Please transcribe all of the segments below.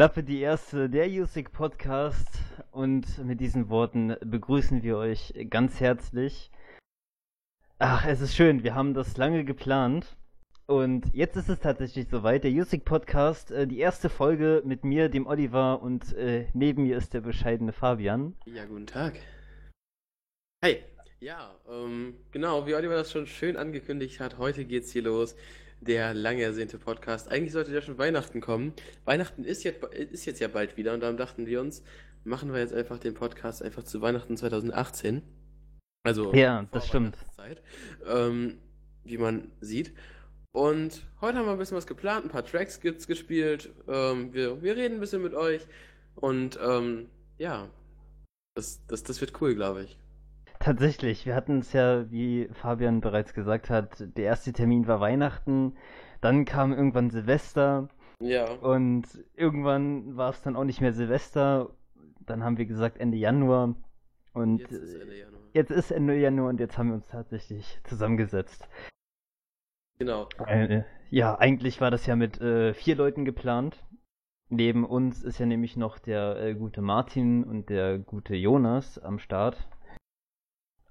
Klappe die erste, der Music Podcast. Und mit diesen Worten begrüßen wir euch ganz herzlich. Ach, es ist schön, wir haben das lange geplant. Und jetzt ist es tatsächlich soweit. Der Music Podcast, äh, die erste Folge mit mir, dem Oliver, und äh, neben mir ist der bescheidene Fabian. Ja, guten Tag. Hey, ja, ähm, genau, wie Oliver das schon schön angekündigt hat, heute geht's hier los. Der lang ersehnte Podcast. Eigentlich sollte ja schon Weihnachten kommen. Weihnachten ist jetzt, ist jetzt ja bald wieder und darum dachten wir uns, machen wir jetzt einfach den Podcast einfach zu Weihnachten 2018. Also, Ja, das stimmt. Ähm, wie man sieht. Und heute haben wir ein bisschen was geplant, ein paar Tracks gibt's gespielt. Ähm, wir, wir reden ein bisschen mit euch und ähm, ja, das, das, das wird cool, glaube ich. Tatsächlich, wir hatten es ja, wie Fabian bereits gesagt hat, der erste Termin war Weihnachten, dann kam irgendwann Silvester. Ja. Und irgendwann war es dann auch nicht mehr Silvester. Dann haben wir gesagt Ende Januar. Und Jetzt ist Ende Januar. jetzt ist Ende Januar und jetzt haben wir uns tatsächlich zusammengesetzt. Genau. Äh, ja, eigentlich war das ja mit äh, vier Leuten geplant. Neben uns ist ja nämlich noch der äh, gute Martin und der gute Jonas am Start.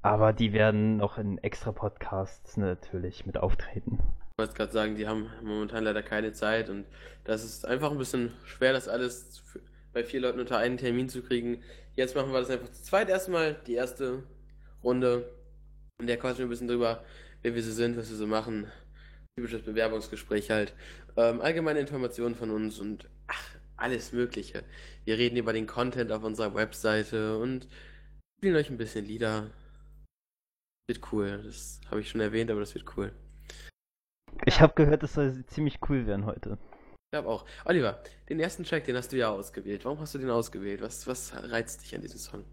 Aber die werden noch in extra Podcasts natürlich mit auftreten. Ich wollte gerade sagen, die haben momentan leider keine Zeit und das ist einfach ein bisschen schwer, das alles bei vier Leuten unter einen Termin zu kriegen. Jetzt machen wir das einfach zu zweit erstmal, die erste Runde. Und der quatschen wir ein bisschen drüber, wer wir so sind, was wir so machen. Typisches Bewerbungsgespräch halt. Ähm, allgemeine Informationen von uns und ach, alles Mögliche. Wir reden über den Content auf unserer Webseite und spielen euch ein bisschen Lieder. Wird cool. Das habe ich schon erwähnt, aber das wird cool. Ich habe gehört, es soll ziemlich cool werden heute. Ich glaube auch. Oliver, den ersten Track, den hast du ja ausgewählt. Warum hast du den ausgewählt? Was, was reizt dich an diesem Song?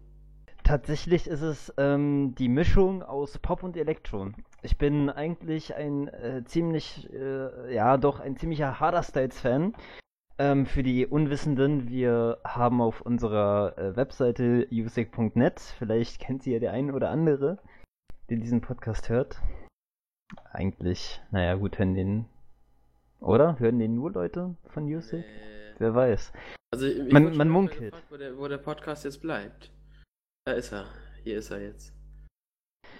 Tatsächlich ist es ähm, die Mischung aus Pop und Elektro. Ich bin eigentlich ein äh, ziemlich, äh, ja doch, ein ziemlicher Harder Styles-Fan. Ähm, für die Unwissenden, wir haben auf unserer äh, Webseite music.net, vielleicht kennt sie ja der ein oder andere, der diesen Podcast hört. Eigentlich, naja gut, hören den, oder? Hören den nur Leute von Music? Äh, Wer weiß. also, ich Man- man munkelt. gefragt, Wo der, wo der Podcast jetzt bleibt. Da ist er. Hier ist er jetzt.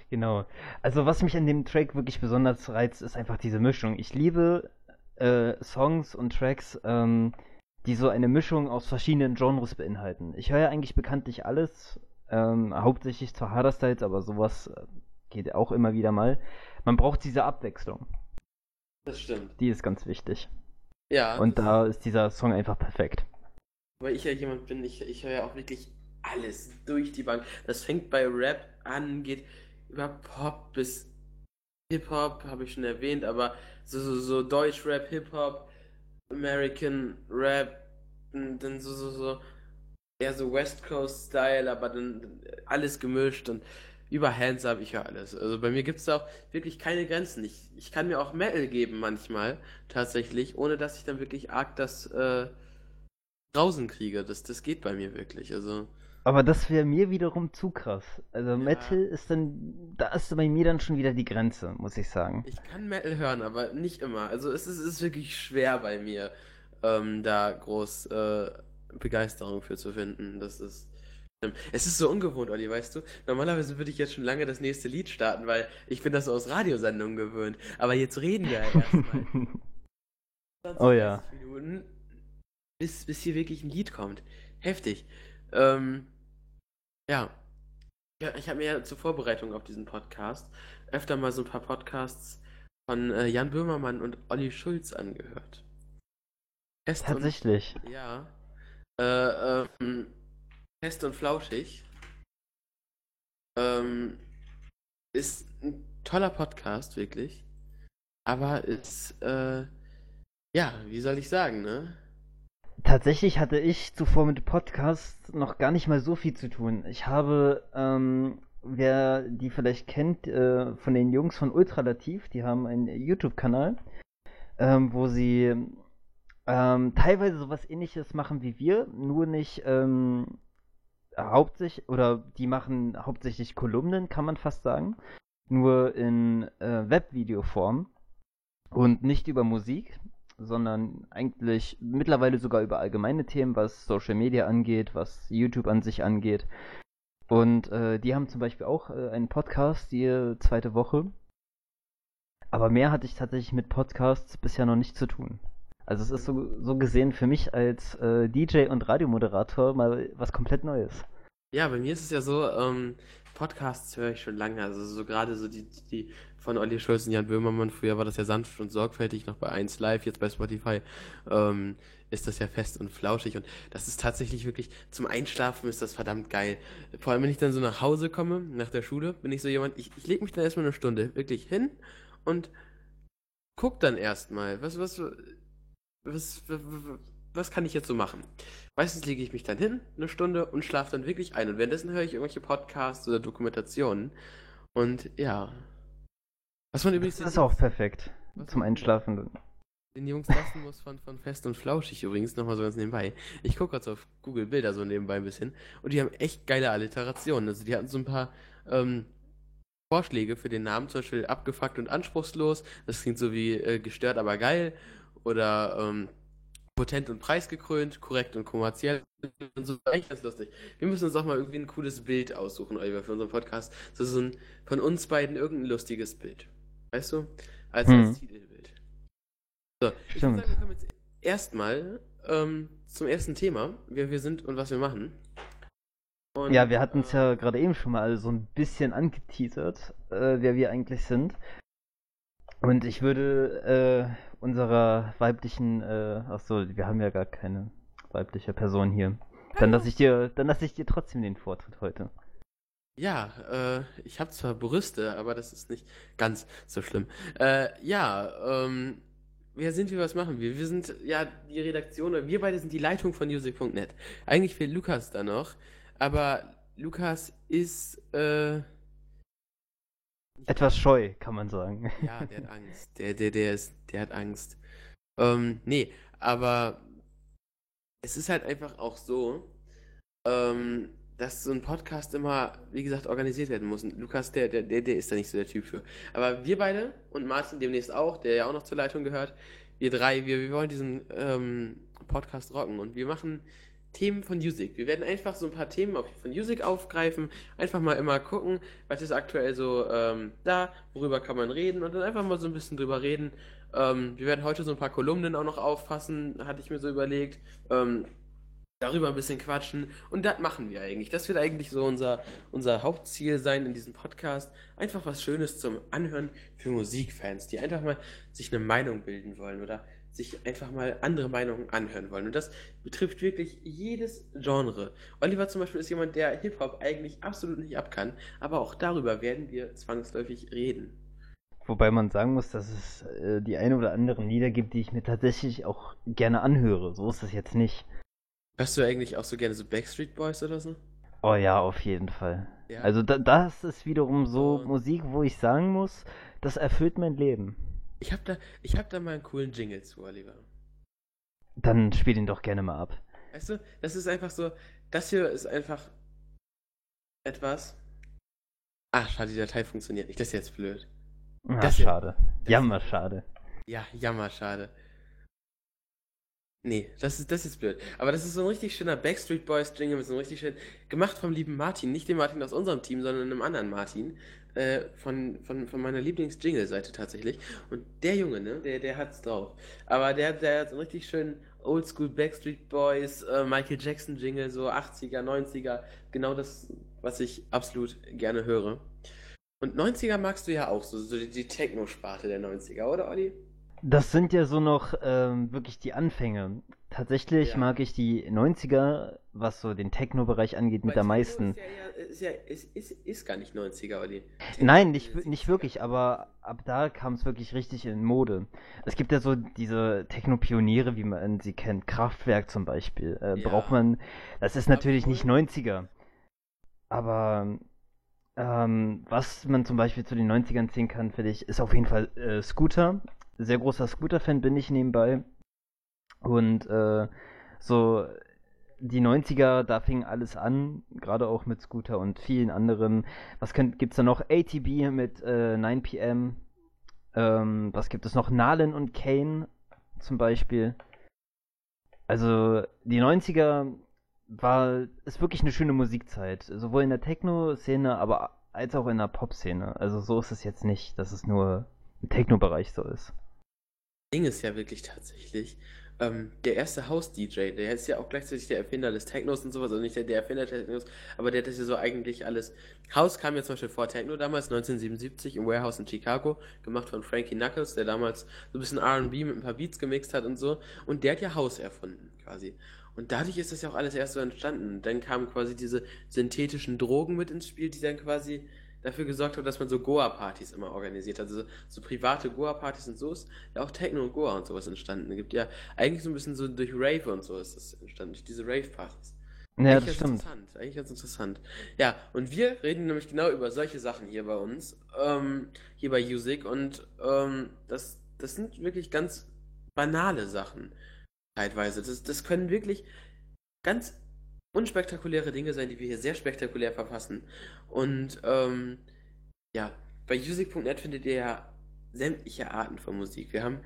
Genau. Also was mich an dem Track wirklich besonders reizt, ist einfach diese Mischung. Ich liebe äh, Songs und Tracks, ähm, die so eine Mischung aus verschiedenen Genres beinhalten. Ich höre ja eigentlich bekanntlich alles, ähm, hauptsächlich zur Harder Styles, aber sowas äh, geht auch immer wieder mal. Man braucht diese Abwechslung. Das stimmt. Die ist ganz wichtig. Ja. Und da ist dieser Song einfach perfekt. Weil ich ja jemand bin, ich, ich höre ja auch wirklich alles durch die Bank. Das fängt bei Rap an, geht über Pop bis Hip-Hop, habe ich schon erwähnt, aber so, so, so Deutsch-Rap, Hip-Hop, American Rap, dann so, so, so, eher so West Coast-Style, aber dann alles gemischt und über Hands Up, ich höre alles. Also bei mir gibt es da auch wirklich keine Grenzen. Ich, ich kann mir auch Metal geben manchmal, tatsächlich, ohne dass ich dann wirklich arg das, äh, draußen kriege. Das, das geht bei mir wirklich. Also, Aber das wäre mir wiederum zu krass. Also Metal ist dann, da ist bei mir dann schon wieder die Grenze, muss ich sagen. ich kann Metal hören, aber nicht immer. Also, es ist, es ist wirklich schwer bei mir, ähm, da groß äh, Begeisterung für zu finden. Das ist. Es ist so ungewohnt, Olli, weißt du? Normalerweise würde ich jetzt schon lange das nächste Lied starten, weil ich bin das so aus Radiosendungen gewöhnt. Aber jetzt reden wir ja erstmal. 20, Oh ja. 30 Minuten bis, bis hier wirklich ein Lied kommt. Heftig. Ähm, ja. ja ich habe mir ja zur Vorbereitung auf diesen Podcast öfter mal so ein paar Podcasts von äh, Jan Böhmermann und Olli Schulz angehört. Und, Tatsächlich. ja. Äh, ähm, fest und flauschig. Ähm, ist ein toller Podcast, wirklich. Aber ist, äh, ja, wie soll ich sagen, ne? Tatsächlich hatte ich zuvor mit Podcasts noch gar nicht mal so viel zu tun. Ich habe, ähm, wer die vielleicht kennt, äh, von den Jungs von Ultralativ, die haben einen YouTube-Kanal, ähm, wo sie ähm, teilweise sowas ähnliches machen wie wir, nur nicht ähm, hauptsächlich, oder die machen hauptsächlich Kolumnen, kann man fast sagen, nur in äh, Webvideoform und nicht über Musik, sondern eigentlich mittlerweile sogar über allgemeine Themen, was Social Media angeht, was YouTube an sich angeht. Und äh, die haben zum Beispiel auch äh, einen Podcast, die zweite Woche. Aber mehr hatte ich tatsächlich mit Podcasts bisher noch nicht zu tun. Also es ist so, so gesehen für mich als äh, DJ und Radiomoderator mal was komplett Neues. Ja, bei mir ist es ja so, ähm, Podcasts höre ich schon lange. Also so gerade so die, die von Olli Schulz und Jan Böhmermann. Früher war das ja sanft und sorgfältig noch bei 1 Live, jetzt bei Spotify ähm, ist das ja fest und flauschig. Und das ist tatsächlich wirklich, zum Einschlafen ist das verdammt geil. Vor allem, wenn ich dann so nach Hause komme, nach der Schule, bin ich so jemand, ich, ich lege mich dann erstmal eine Stunde wirklich hin und guck dann erstmal, was, was, was, was, was kann ich jetzt so machen? Meistens lege ich mich dann hin, eine Stunde, und schlafe dann wirklich ein. Und währenddessen höre ich irgendwelche Podcasts oder Dokumentationen. Und ja. Was man übrigens Das ist auch perfekt was zum Einschlafen. den Jungs lassen muss von, von Fest und Flauschig übrigens, nochmal so ganz nebenbei. Ich gucke gerade so auf Google Bilder so nebenbei ein bisschen. Und die haben echt geile Alliterationen. Also die hatten so ein paar ähm, Vorschläge für den Namen, zum Beispiel abgefuckt und anspruchslos. Das klingt so wie äh, gestört, aber geil. Oder ähm, potent und preisgekrönt, korrekt und kommerziell und so. Eigentlich ganz lustig. Wir müssen uns auch mal irgendwie ein cooles Bild aussuchen, Oliver, für unseren Podcast. So, so ein von uns beiden irgendein lustiges Bild. Weißt du? Als, Hm. als Titelbild. So, ich würde sagen, wir kommen jetzt erstmal ähm, zum ersten Thema, wer wir sind und was wir machen. Und, Ja, wir hatten es äh, ja gerade eben schon mal so ein bisschen angeteasert, äh, wer wir eigentlich sind. Und ich würde äh, unserer weiblichen, äh, ach so, wir haben ja gar keine weibliche Person hier. Dann lasse ich dir, dann lasse ich dir trotzdem den Vortritt heute. Ja, äh, ich habe zwar Brüste, aber das ist nicht ganz so schlimm. Äh, ja, ähm, wer sind wir, was machen wir? Wir sind ja die Redaktion, oder wir beide sind die Leitung von music.net. Eigentlich fehlt Lukas da noch, aber Lukas ist, äh, Etwas scheu, kann man sagen. ja, der hat Angst. Der, der, der ist, der hat Angst. Ähm, nee, aber es ist halt einfach auch so, ähm, dass so ein Podcast immer, wie gesagt, organisiert werden muss. Und Lukas, der, der, der, ist da nicht so der Typ für. Aber wir beide und Martin demnächst auch, der ja auch noch zur Leitung gehört, wir drei, wir, wir wollen diesen ähm, Podcast rocken und wir machen Themen von Music. Wir werden einfach so ein paar Themen von Music aufgreifen, einfach mal immer gucken, was ist aktuell so ähm, da, worüber kann man reden und dann einfach mal so ein bisschen drüber reden. Ähm, wir werden heute so ein paar Kolumnen auch noch auffassen, hatte ich mir so überlegt. Ähm, darüber ein bisschen quatschen und das machen wir eigentlich. Das wird eigentlich so unser, unser Hauptziel sein in diesem Podcast. Einfach was Schönes zum Anhören für Musikfans, die einfach mal sich eine Meinung bilden wollen oder sich einfach mal andere Meinungen anhören wollen. Und das betrifft wirklich jedes Genre. Oliver zum Beispiel ist jemand, der Hip-Hop eigentlich absolut nicht ab kann, aber auch darüber werden wir zwangsläufig reden. Wobei man sagen muss, dass es äh, die ein oder anderen Lieder gibt, die ich mir tatsächlich auch gerne anhöre. So ist es jetzt nicht. Hörst du eigentlich auch so gerne so Backstreet Boys oder so? Oh ja, auf jeden Fall. Ja. Also da, das ist wiederum so Und- Musik, wo ich sagen muss, das erfüllt mein Leben. Ich hab da, ich hab da mal einen coolen Jingle zu, Oliver. Dann spiel ihn doch gerne mal ab. Weißt du, das ist einfach so, das hier ist einfach etwas. Ach, schade, die Datei funktioniert nicht. Das ist jetzt blöd. Ah, Das hier- schade. das- Jammer, schade. Ja, jammer, schade. Nee, das ist, das ist blöd. Aber das ist so ein richtig schöner Backstreet Boys Jingle mit so einem richtig schön gemacht vom lieben Martin. Nicht dem Martin aus unserem Team, sondern einem anderen Martin. Äh, von, von, von meiner Lieblings-Jingle-Seite tatsächlich. Und der Junge, ne, der, der hat's drauf. Aber der, der hat so einen richtig schönen Oldschool Backstreet Boys, äh, Michael Jackson Jingle, so 80er, 90er, genau das, was ich absolut gerne höre. Und 90er magst du ja auch, so, so die, die Techno-Sparte der 90er, oder Olli? Das sind ja so noch ähm, wirklich die Anfänge. Tatsächlich Ja. mag ich die 90er, was so den Techno-Bereich angeht, mit Weil am Techno meisten. Ist, ja, ist, ja, ist, ist, gar nicht 90er, Olli. Nein, nicht, nicht 70er. wirklich, aber ab da kam es wirklich richtig in Mode. Es gibt ja so diese Techno-Pioniere, wie man sie kennt, Kraftwerk zum Beispiel. Äh, Ja. Braucht man, das ist natürlich nicht Absolut. 90er. Aber ähm, was man zum Beispiel zu den 90ern ziehen kann, finde ich, ist auf jeden Fall äh, Scooter. Sehr großer Scooter-Fan bin ich nebenbei. Und äh, so die 90er, da fing alles an, gerade auch mit Scooter und vielen anderen. Was könnt, gibt's da noch? ATB mit äh, 9pm. Ähm, was gibt es noch? Nalen und Kane zum Beispiel. Also die 90er war, ist wirklich eine schöne Musikzeit. Sowohl in der Techno-Szene, aber als auch in der Pop-Szene. Also so ist es jetzt nicht, dass es nur im Techno-Bereich so ist. Ding ist ja wirklich tatsächlich, ähm, der erste House-DJ, der ist ja auch gleichzeitig der Erfinder des Technos und sowas, also nicht der, der Erfinder des Technos, aber der hat das ja so eigentlich alles. House kam ja zum Beispiel vor Techno damals, 1977 im Warehouse in Chicago, gemacht von Frankie Knuckles, der damals so ein bisschen R&B mit ein paar Beats gemixt hat und so, und der hat ja House erfunden, quasi. Und dadurch ist das ja auch alles erst so entstanden. Dann kamen quasi diese synthetischen Drogen mit ins Spiel, die dann quasi dafür gesorgt haben, dass man so Goa-Partys immer organisiert hat. Also so private Goa-Partys und so ist ja auch Techno und Goa und sowas entstanden. Es gibt ja eigentlich so ein bisschen so durch Rave und so ist das entstanden, durch diese Rave-Partys. Ja, das stimmt. interessant, eigentlich ganz interessant. Ja, und wir reden nämlich genau über solche Sachen hier bei uns, ähm, hier bei Music und ähm, das, das sind wirklich ganz banale Sachen, teilweise. Das, das können wirklich ganz unspektakuläre Dinge sein, die wir hier sehr spektakulär verfassen. Und ähm, ja, bei music.net findet ihr ja sämtliche Arten von Musik. Wir haben,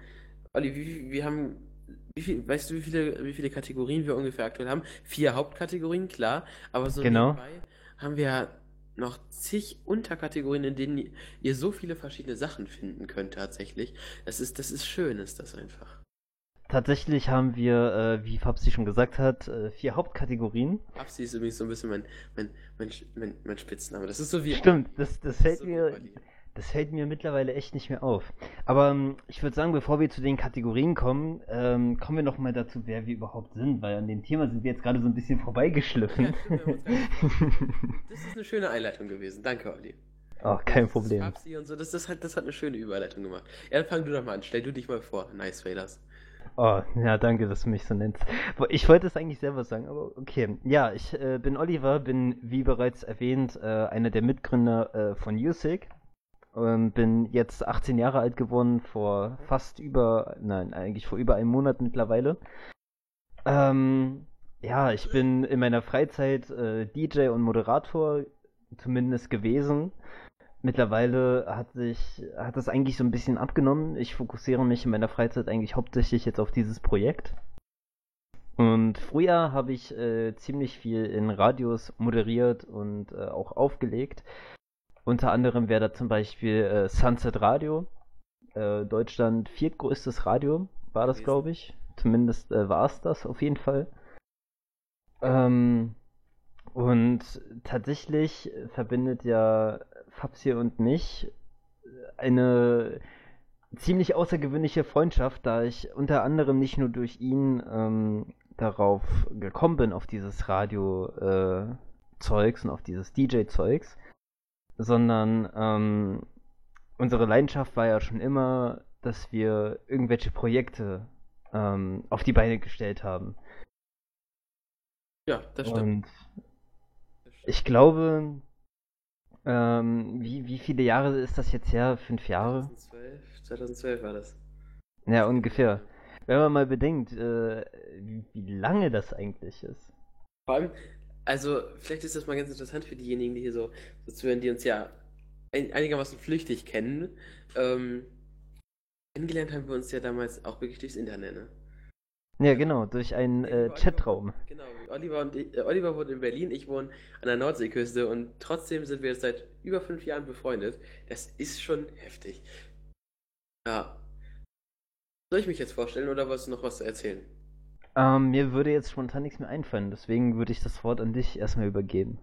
Olli, wie, wir haben, wie viel, weißt du, wie viele, wie viele Kategorien wir ungefähr aktuell haben? Vier Hauptkategorien, klar, aber so Genau. nebenbei haben wir noch zig Unterkategorien, in denen ihr- ihr so viele verschiedene Sachen finden könnt tatsächlich. Das ist, das ist schön, ist das einfach. Tatsächlich haben wir, äh, wie Fabsi schon gesagt hat, äh, vier Hauptkategorien. Absi ist übrigens so ein bisschen mein, mein, mein, mein, mein Spitzname. Das ist so wie. Stimmt, das, das Das fällt so mir, das fällt mir mittlerweile echt nicht mehr auf. Aber ähm, ich würde sagen, bevor wir zu den Kategorien kommen, ähm, kommen wir noch mal dazu, wer wir überhaupt sind, weil an dem Thema sind wir jetzt gerade so ein bisschen vorbeigeschliffen. Das ist eine schöne Einleitung gewesen. Danke, Olli. Ach, kein Das Problem. Fabsi und so, das, das, hat, das hat eine schöne Überleitung gemacht. Ja, dann fang du doch mal an. Stell du dich mal vor. Nice Raiders. Oh, ja, danke, dass du mich so nennst. Ich wollte es eigentlich selber sagen, aber okay. Ja, ich äh, bin Oliver, bin, wie bereits erwähnt, äh, einer der Mitgründer äh, von USIC. Ähm, bin jetzt 18 Jahre alt geworden, vor fast über, nein, eigentlich vor über einem Monat mittlerweile. Ähm, ja, ich bin in meiner Freizeit äh, DJ und Moderator, zumindest gewesen. Mittlerweile hat sich, hat das eigentlich so ein bisschen abgenommen. Ich fokussiere mich in meiner Freizeit eigentlich hauptsächlich jetzt auf dieses Projekt. Und früher habe ich äh, ziemlich viel in Radios moderiert und äh, auch aufgelegt. Unter anderem wäre da zum Beispiel äh, Sunset Radio, äh, Deutschland viertgrößtes Radio, war das, glaube ich. Zumindest äh, war es das auf jeden Fall. Ähm, und tatsächlich verbindet ja Fabsi und mich eine ziemlich außergewöhnliche Freundschaft, da ich unter anderem nicht nur durch ihn ähm, darauf gekommen bin, auf dieses Radio-Zeugs und auf dieses DJ-Zeugs, sondern ähm, unsere Leidenschaft war ja schon immer, dass wir irgendwelche Projekte ähm, auf die Beine gestellt haben. Ja, das stimmt. Und ich glaube, ähm, wie, wie viele Jahre ist das jetzt her? Fünf Jahre? 2012, 2012 war das. Ja, ungefähr. Wenn man mal bedenkt, äh, wie, wie lange das eigentlich ist. Vor allem, also, vielleicht ist das mal ganz interessant für diejenigen, die hier so, so zuhören, die uns ja ein, einigermaßen flüchtig kennen. Ähm, kennengelernt haben wir uns ja damals auch wirklich durchs Internet, ne? Ja, genau, durch einen äh, Chatraum. Genau, Oliver und ich, äh, Oliver wohnt in Berlin, ich wohne an der Nordseeküste und trotzdem sind wir jetzt seit über fünf Jahren befreundet. Das ist schon heftig. Ja. Soll ich mich jetzt vorstellen oder wolltest du noch was erzählen? Ähm, mir würde jetzt spontan nichts mehr einfallen, deswegen würde ich das Wort an dich erstmal übergeben.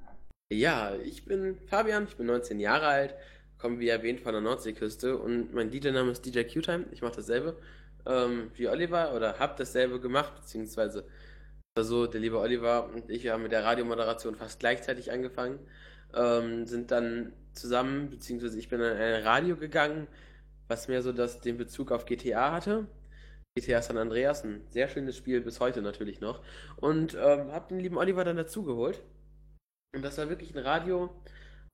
Ja, ich bin Fabian, ich bin 19 Jahre alt, komme wie erwähnt von der Nordseeküste und mein DJ-Name ist DJ Q-Time. Ich mache dasselbe ähm, wie Oliver oder habe dasselbe gemacht, beziehungsweise so, der liebe Oliver und ich haben mit der Radiomoderation fast gleichzeitig angefangen, ähm, sind dann zusammen, beziehungsweise ich bin in ein Radio gegangen, was mehr so das, den Bezug auf GTA hatte. GTA San Andreas, ein sehr schönes Spiel, bis heute natürlich noch. Und ähm, habe den lieben Oliver dann dazugeholt. Und das war wirklich ein Radio,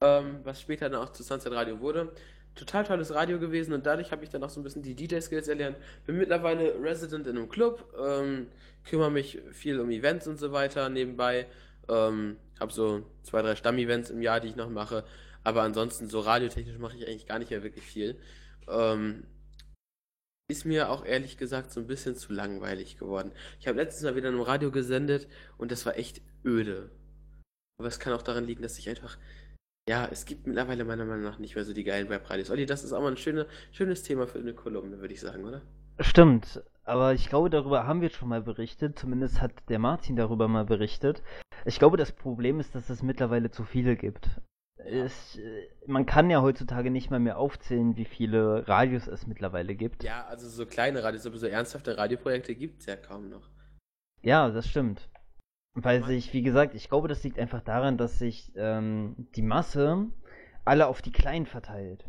ähm, was später dann auch zu Sunset Radio wurde. Total tolles Radio gewesen und dadurch habe ich dann auch so ein bisschen die DJ-Skills erlernt. Bin mittlerweile Resident in einem Club, ähm, kümmere mich viel um Events und so weiter nebenbei. Ähm, habe so zwei, drei Stamm-Events im Jahr, die ich noch mache. Aber ansonsten so radiotechnisch mache ich eigentlich gar nicht mehr wirklich viel. Ähm, ist mir auch ehrlich gesagt so ein bisschen zu langweilig geworden. Ich habe letztes Mal wieder im Radio gesendet und das war echt öde. Aber es kann auch daran liegen, dass ich einfach. Ja, es gibt mittlerweile meiner Meinung nach nicht mehr so die geilen Webradios. Olli, das ist auch mal ein schöne, schönes Thema für eine Kolumne, würde ich sagen, oder? Stimmt, aber ich glaube, darüber haben wir schon mal berichtet. Zumindest hat der Martin darüber mal berichtet. Ich glaube, das Problem ist, dass es mittlerweile zu viele gibt. Es, äh, man kann ja heutzutage nicht mal mehr aufzählen, wie viele Radios es mittlerweile gibt. Ja, also so kleine Radios, aber so ernsthafte Radioprojekte gibt es ja kaum noch. Ja, das stimmt. Weil sich, wie gesagt, ich glaube, das liegt einfach daran, dass sich ähm, die Masse alle auf die Kleinen verteilt.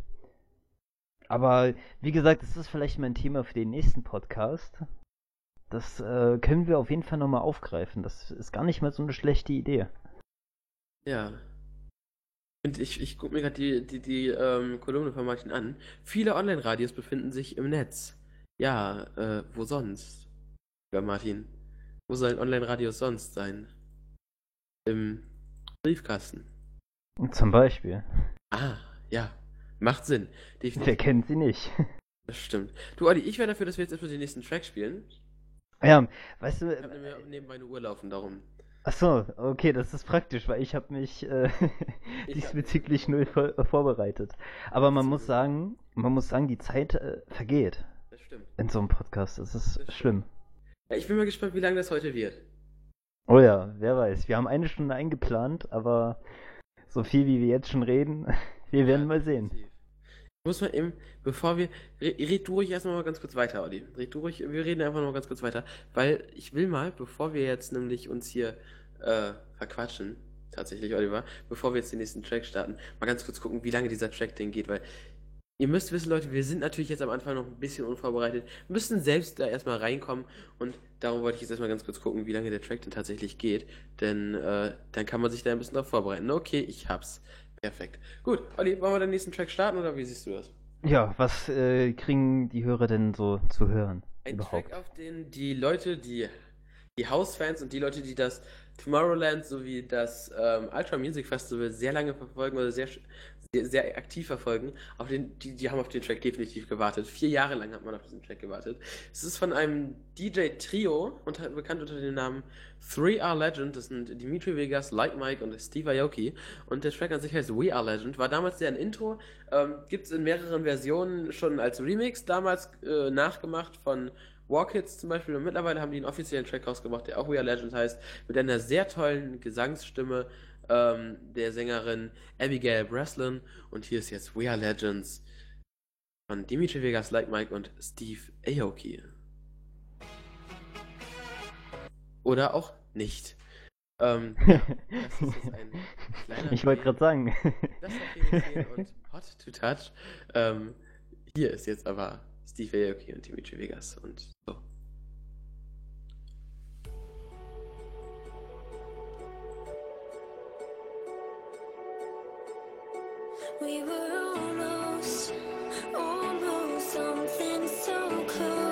Aber wie gesagt, das ist vielleicht mal ein Thema für den nächsten Podcast. Das äh, können wir auf jeden Fall nochmal aufgreifen. Das ist gar nicht mal so eine schlechte Idee. Ja. Und ich, ich gucke mir gerade die, die, die ähm, Kolumne von Martin an. Viele Online-Radios befinden sich im Netz. Ja, äh, wo sonst? Ja, Martin. Wo sollen Online-Radios sonst sein? Im Briefkasten. Zum Beispiel. Ah, ja. Macht Sinn. Wer Definitiv. kennt sie nicht? Das stimmt. Du, Olli, ich wäre dafür, dass wir jetzt erstmal den nächsten Track spielen. Ja, weißt du, Ich habe nämlich nebenbei eine Uhr laufen, darum. Achso, okay, das ist praktisch, weil ich habe mich äh, Ich diesbezüglich null vor vorbereitet. Aber man muss Absolut. sagen, man muss sagen, die Zeit äh, vergeht Das stimmt. in so einem Podcast. Das ist stimmt. schlimm. Ja, ich bin mal gespannt, wie lange das heute wird. Oh ja, wer weiß. Wir haben eine Stunde eingeplant, aber so viel wie wir jetzt schon reden, wir werden Ja, mal sehen. Ich muss mal eben, bevor wir. Re red du ruhig erstmal mal ganz kurz weiter, Olli. Red du ruhig, wir reden einfach noch mal ganz kurz weiter. Weil ich will mal, bevor wir jetzt nämlich uns hier äh, verquatschen, tatsächlich, Oliver, bevor wir jetzt den nächsten Track starten, mal ganz kurz gucken, wie lange dieser Track denn geht, weil. Ihr müsst wissen, Leute, wir sind natürlich jetzt am Anfang noch ein bisschen unvorbereitet, Wir müssen selbst da erstmal reinkommen und darum wollte ich jetzt erstmal ganz kurz gucken, wie lange der Track denn tatsächlich geht, denn äh, dann kann man sich da ein bisschen darauf vorbereiten. Okay, ich hab's. Perfekt. Gut, Olli, wollen wir den nächsten Track starten oder wie siehst du das? Ja, was äh, kriegen die Hörer denn so zu hören? Ein überhaupt? Track, auf den die Leute, die, die House-Fans und die Leute, die das Tomorrowland sowie das ähm, Ultra Music Festival sehr lange verfolgen oder sehr, sehr, sehr aktiv verfolgen, auf den, die, die haben auf den Track definitiv gewartet. Vier Jahre lang hat man auf diesen Track gewartet. Es ist von einem DJ-Trio, unter, bekannt unter dem Namen 3R Legend. Das sind Dimitri Vegas, Like Mike und Steve Aoki. Und der Track an sich heißt We Are Legend. War damals ein Intro. Ähm, Gibt es in mehreren Versionen schon als Remix, damals äh, nachgemacht von War Kids zum Beispiel. Und mittlerweile haben die einen offiziellen Track rausgebracht, der auch We Are Legend heißt. Mit einer sehr tollen Gesangsstimme ähm, der Sängerin Abigail Breslin. Und hier ist jetzt We Are Legends von Dimitri Vegas, Like Mike und Steve Aoki. Oder auch nicht. Ähm, ich wollte gerade sagen. das und Hot to Touch. Ähm, hier ist jetzt aber Steve Aoki und Dimitri Vegas und so. We were almost, almost something so close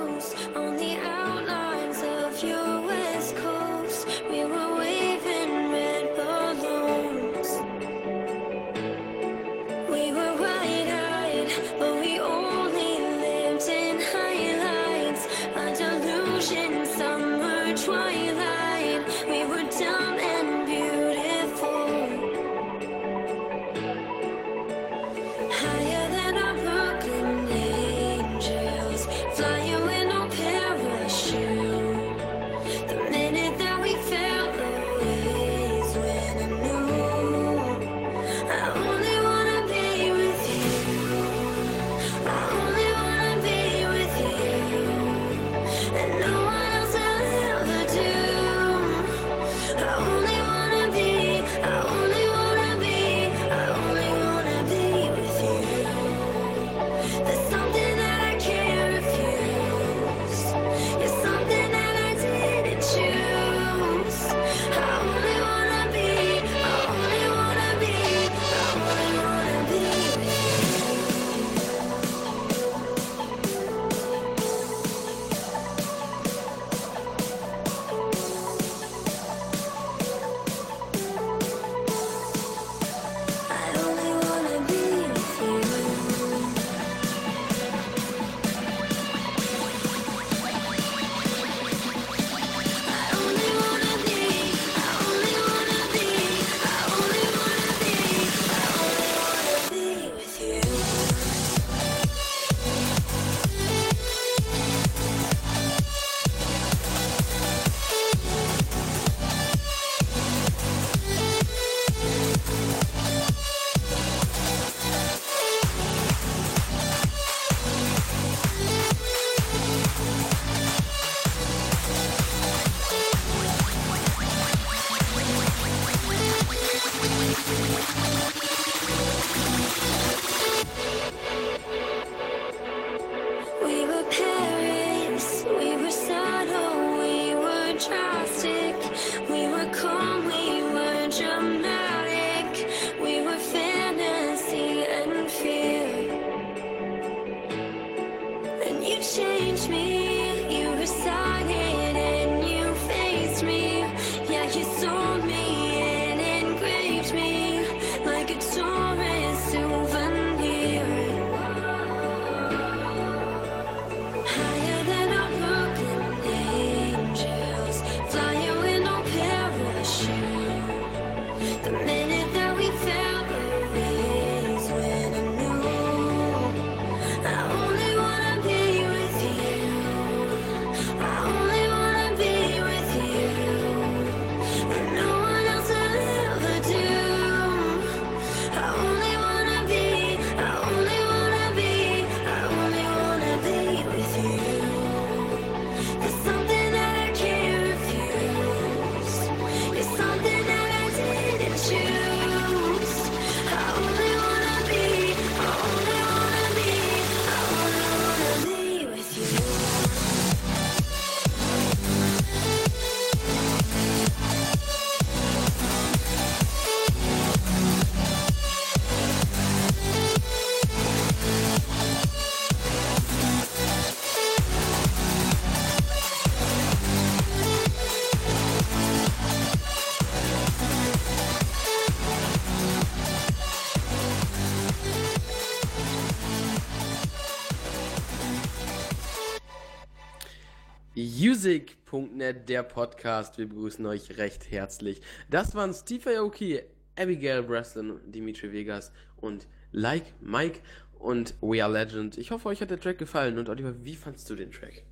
Music.net, der Podcast. Wir begrüßen euch recht herzlich. Das waren Steve Aoki, Abigail Breslin, Dimitri Vegas und Like Mike und We Are Legend. Ich hoffe, euch hat der Track gefallen. Und Oliver, wie fandst du den Track?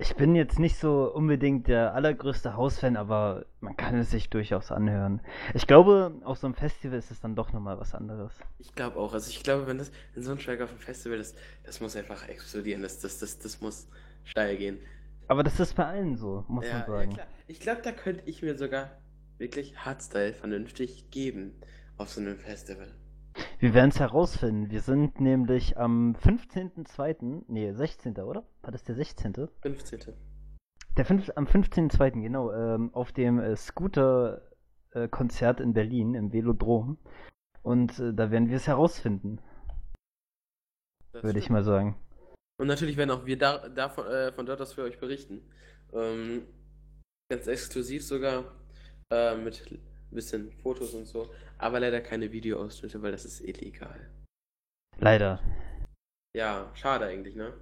Ich bin jetzt nicht so unbedingt der allergrößte Hausfan, aber man kann es sich durchaus anhören. Ich glaube, auf so einem Festival ist es dann doch nochmal was anderes. Ich glaube auch. Also ich glaube, wenn das wenn so ein Track auf dem Festival ist, das muss einfach explodieren. Das, das, das, das muss steil gehen. Aber das ist bei allen so, muss Ja, man ja sagen. klar. Ich glaube, da könnte ich mir sogar wirklich Hardstyle vernünftig geben auf so einem Festival. Wir werden es herausfinden. Wir sind nämlich am 15.02., nee, 16., oder? War das der 16.? 15. Der fünf, am 15.02., genau, ähm, auf dem äh, Scooter-Konzert in Berlin, im Velodrom. Und äh, da werden wir es herausfinden, würde ich mal sagen. Und natürlich werden auch wir da, davon, äh, von dort aus für euch berichten. Ähm, ganz exklusiv sogar äh, mit ein bisschen Fotos und so. Aber leider keine Videoausschnitte, weil das ist illegal. Leider. Ja, schade eigentlich, ne?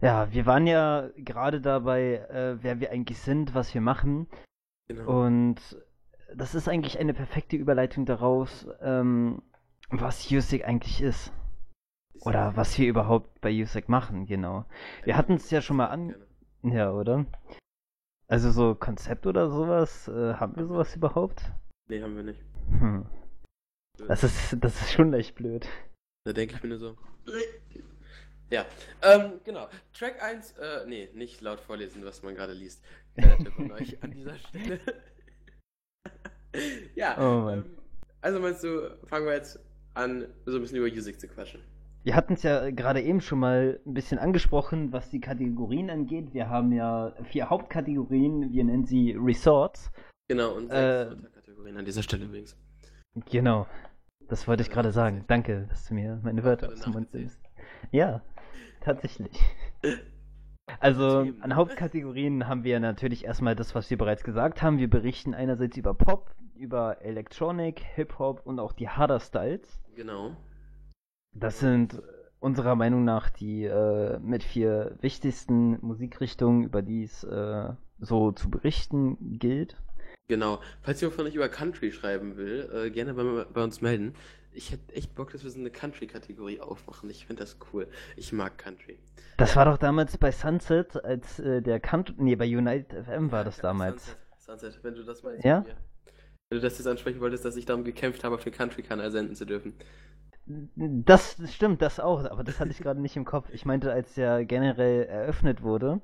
Ja, wir waren ja gerade dabei, äh, wer wir eigentlich sind, was wir machen. Genau. Und das ist eigentlich eine perfekte Überleitung daraus, ähm, was USIC eigentlich ist. Oder was wir überhaupt bei USIC machen, genau. Wir hatten es ja schon mal an. Ja, oder? Also so Konzept oder sowas, äh, haben wir sowas überhaupt? Nee, haben wir nicht. Hm. Das ist, das ist schon echt blöd. Da denke ich mir nur so. Ja, ähm, genau. Track 1, äh, nee, nicht laut vorlesen, was man gerade liest. Kleiner Tipp von euch an dieser Stelle. ja, Oh ähm, also meinst du, fangen wir jetzt an, so ein bisschen über Music zu quatschen. Wir hatten es ja gerade eben schon mal ein bisschen angesprochen, was die Kategorien angeht. Wir haben ja vier Hauptkategorien, wir nennen sie Resorts. Genau, und Äh, sechs Unterkategorien an dieser Stelle übrigens. Genau. Das wollte ich gerade sagen. Danke, dass du mir meine Wörter aus dem Mund nimmst. Ja, tatsächlich. Also an Hauptkategorien haben wir natürlich erstmal das, was wir bereits gesagt haben. Wir berichten einerseits über Pop, über Electronic, Hip-Hop und auch die Harder Styles. Genau. Das sind unserer Meinung nach die äh, mit vier wichtigsten Musikrichtungen, über die es äh, so zu berichten gilt. Genau. Falls jemand von euch über Country schreiben will, äh, gerne bei, bei uns melden. Ich hätte echt Bock, dass wir so eine Country-Kategorie aufmachen. Ich finde das cool. Ich mag Country. Das war doch damals bei Sunset, als äh, der Country, nee, bei United FM war das damals. Sunset, Sunset, wenn du das meinst. Ja? Wenn du das jetzt ansprechen wolltest, dass ich darum gekämpft habe, auf den Country-Kanal senden zu dürfen. Das stimmt, das auch, aber das hatte ich gerade nicht im Kopf. Ich meinte, als der generell eröffnet wurde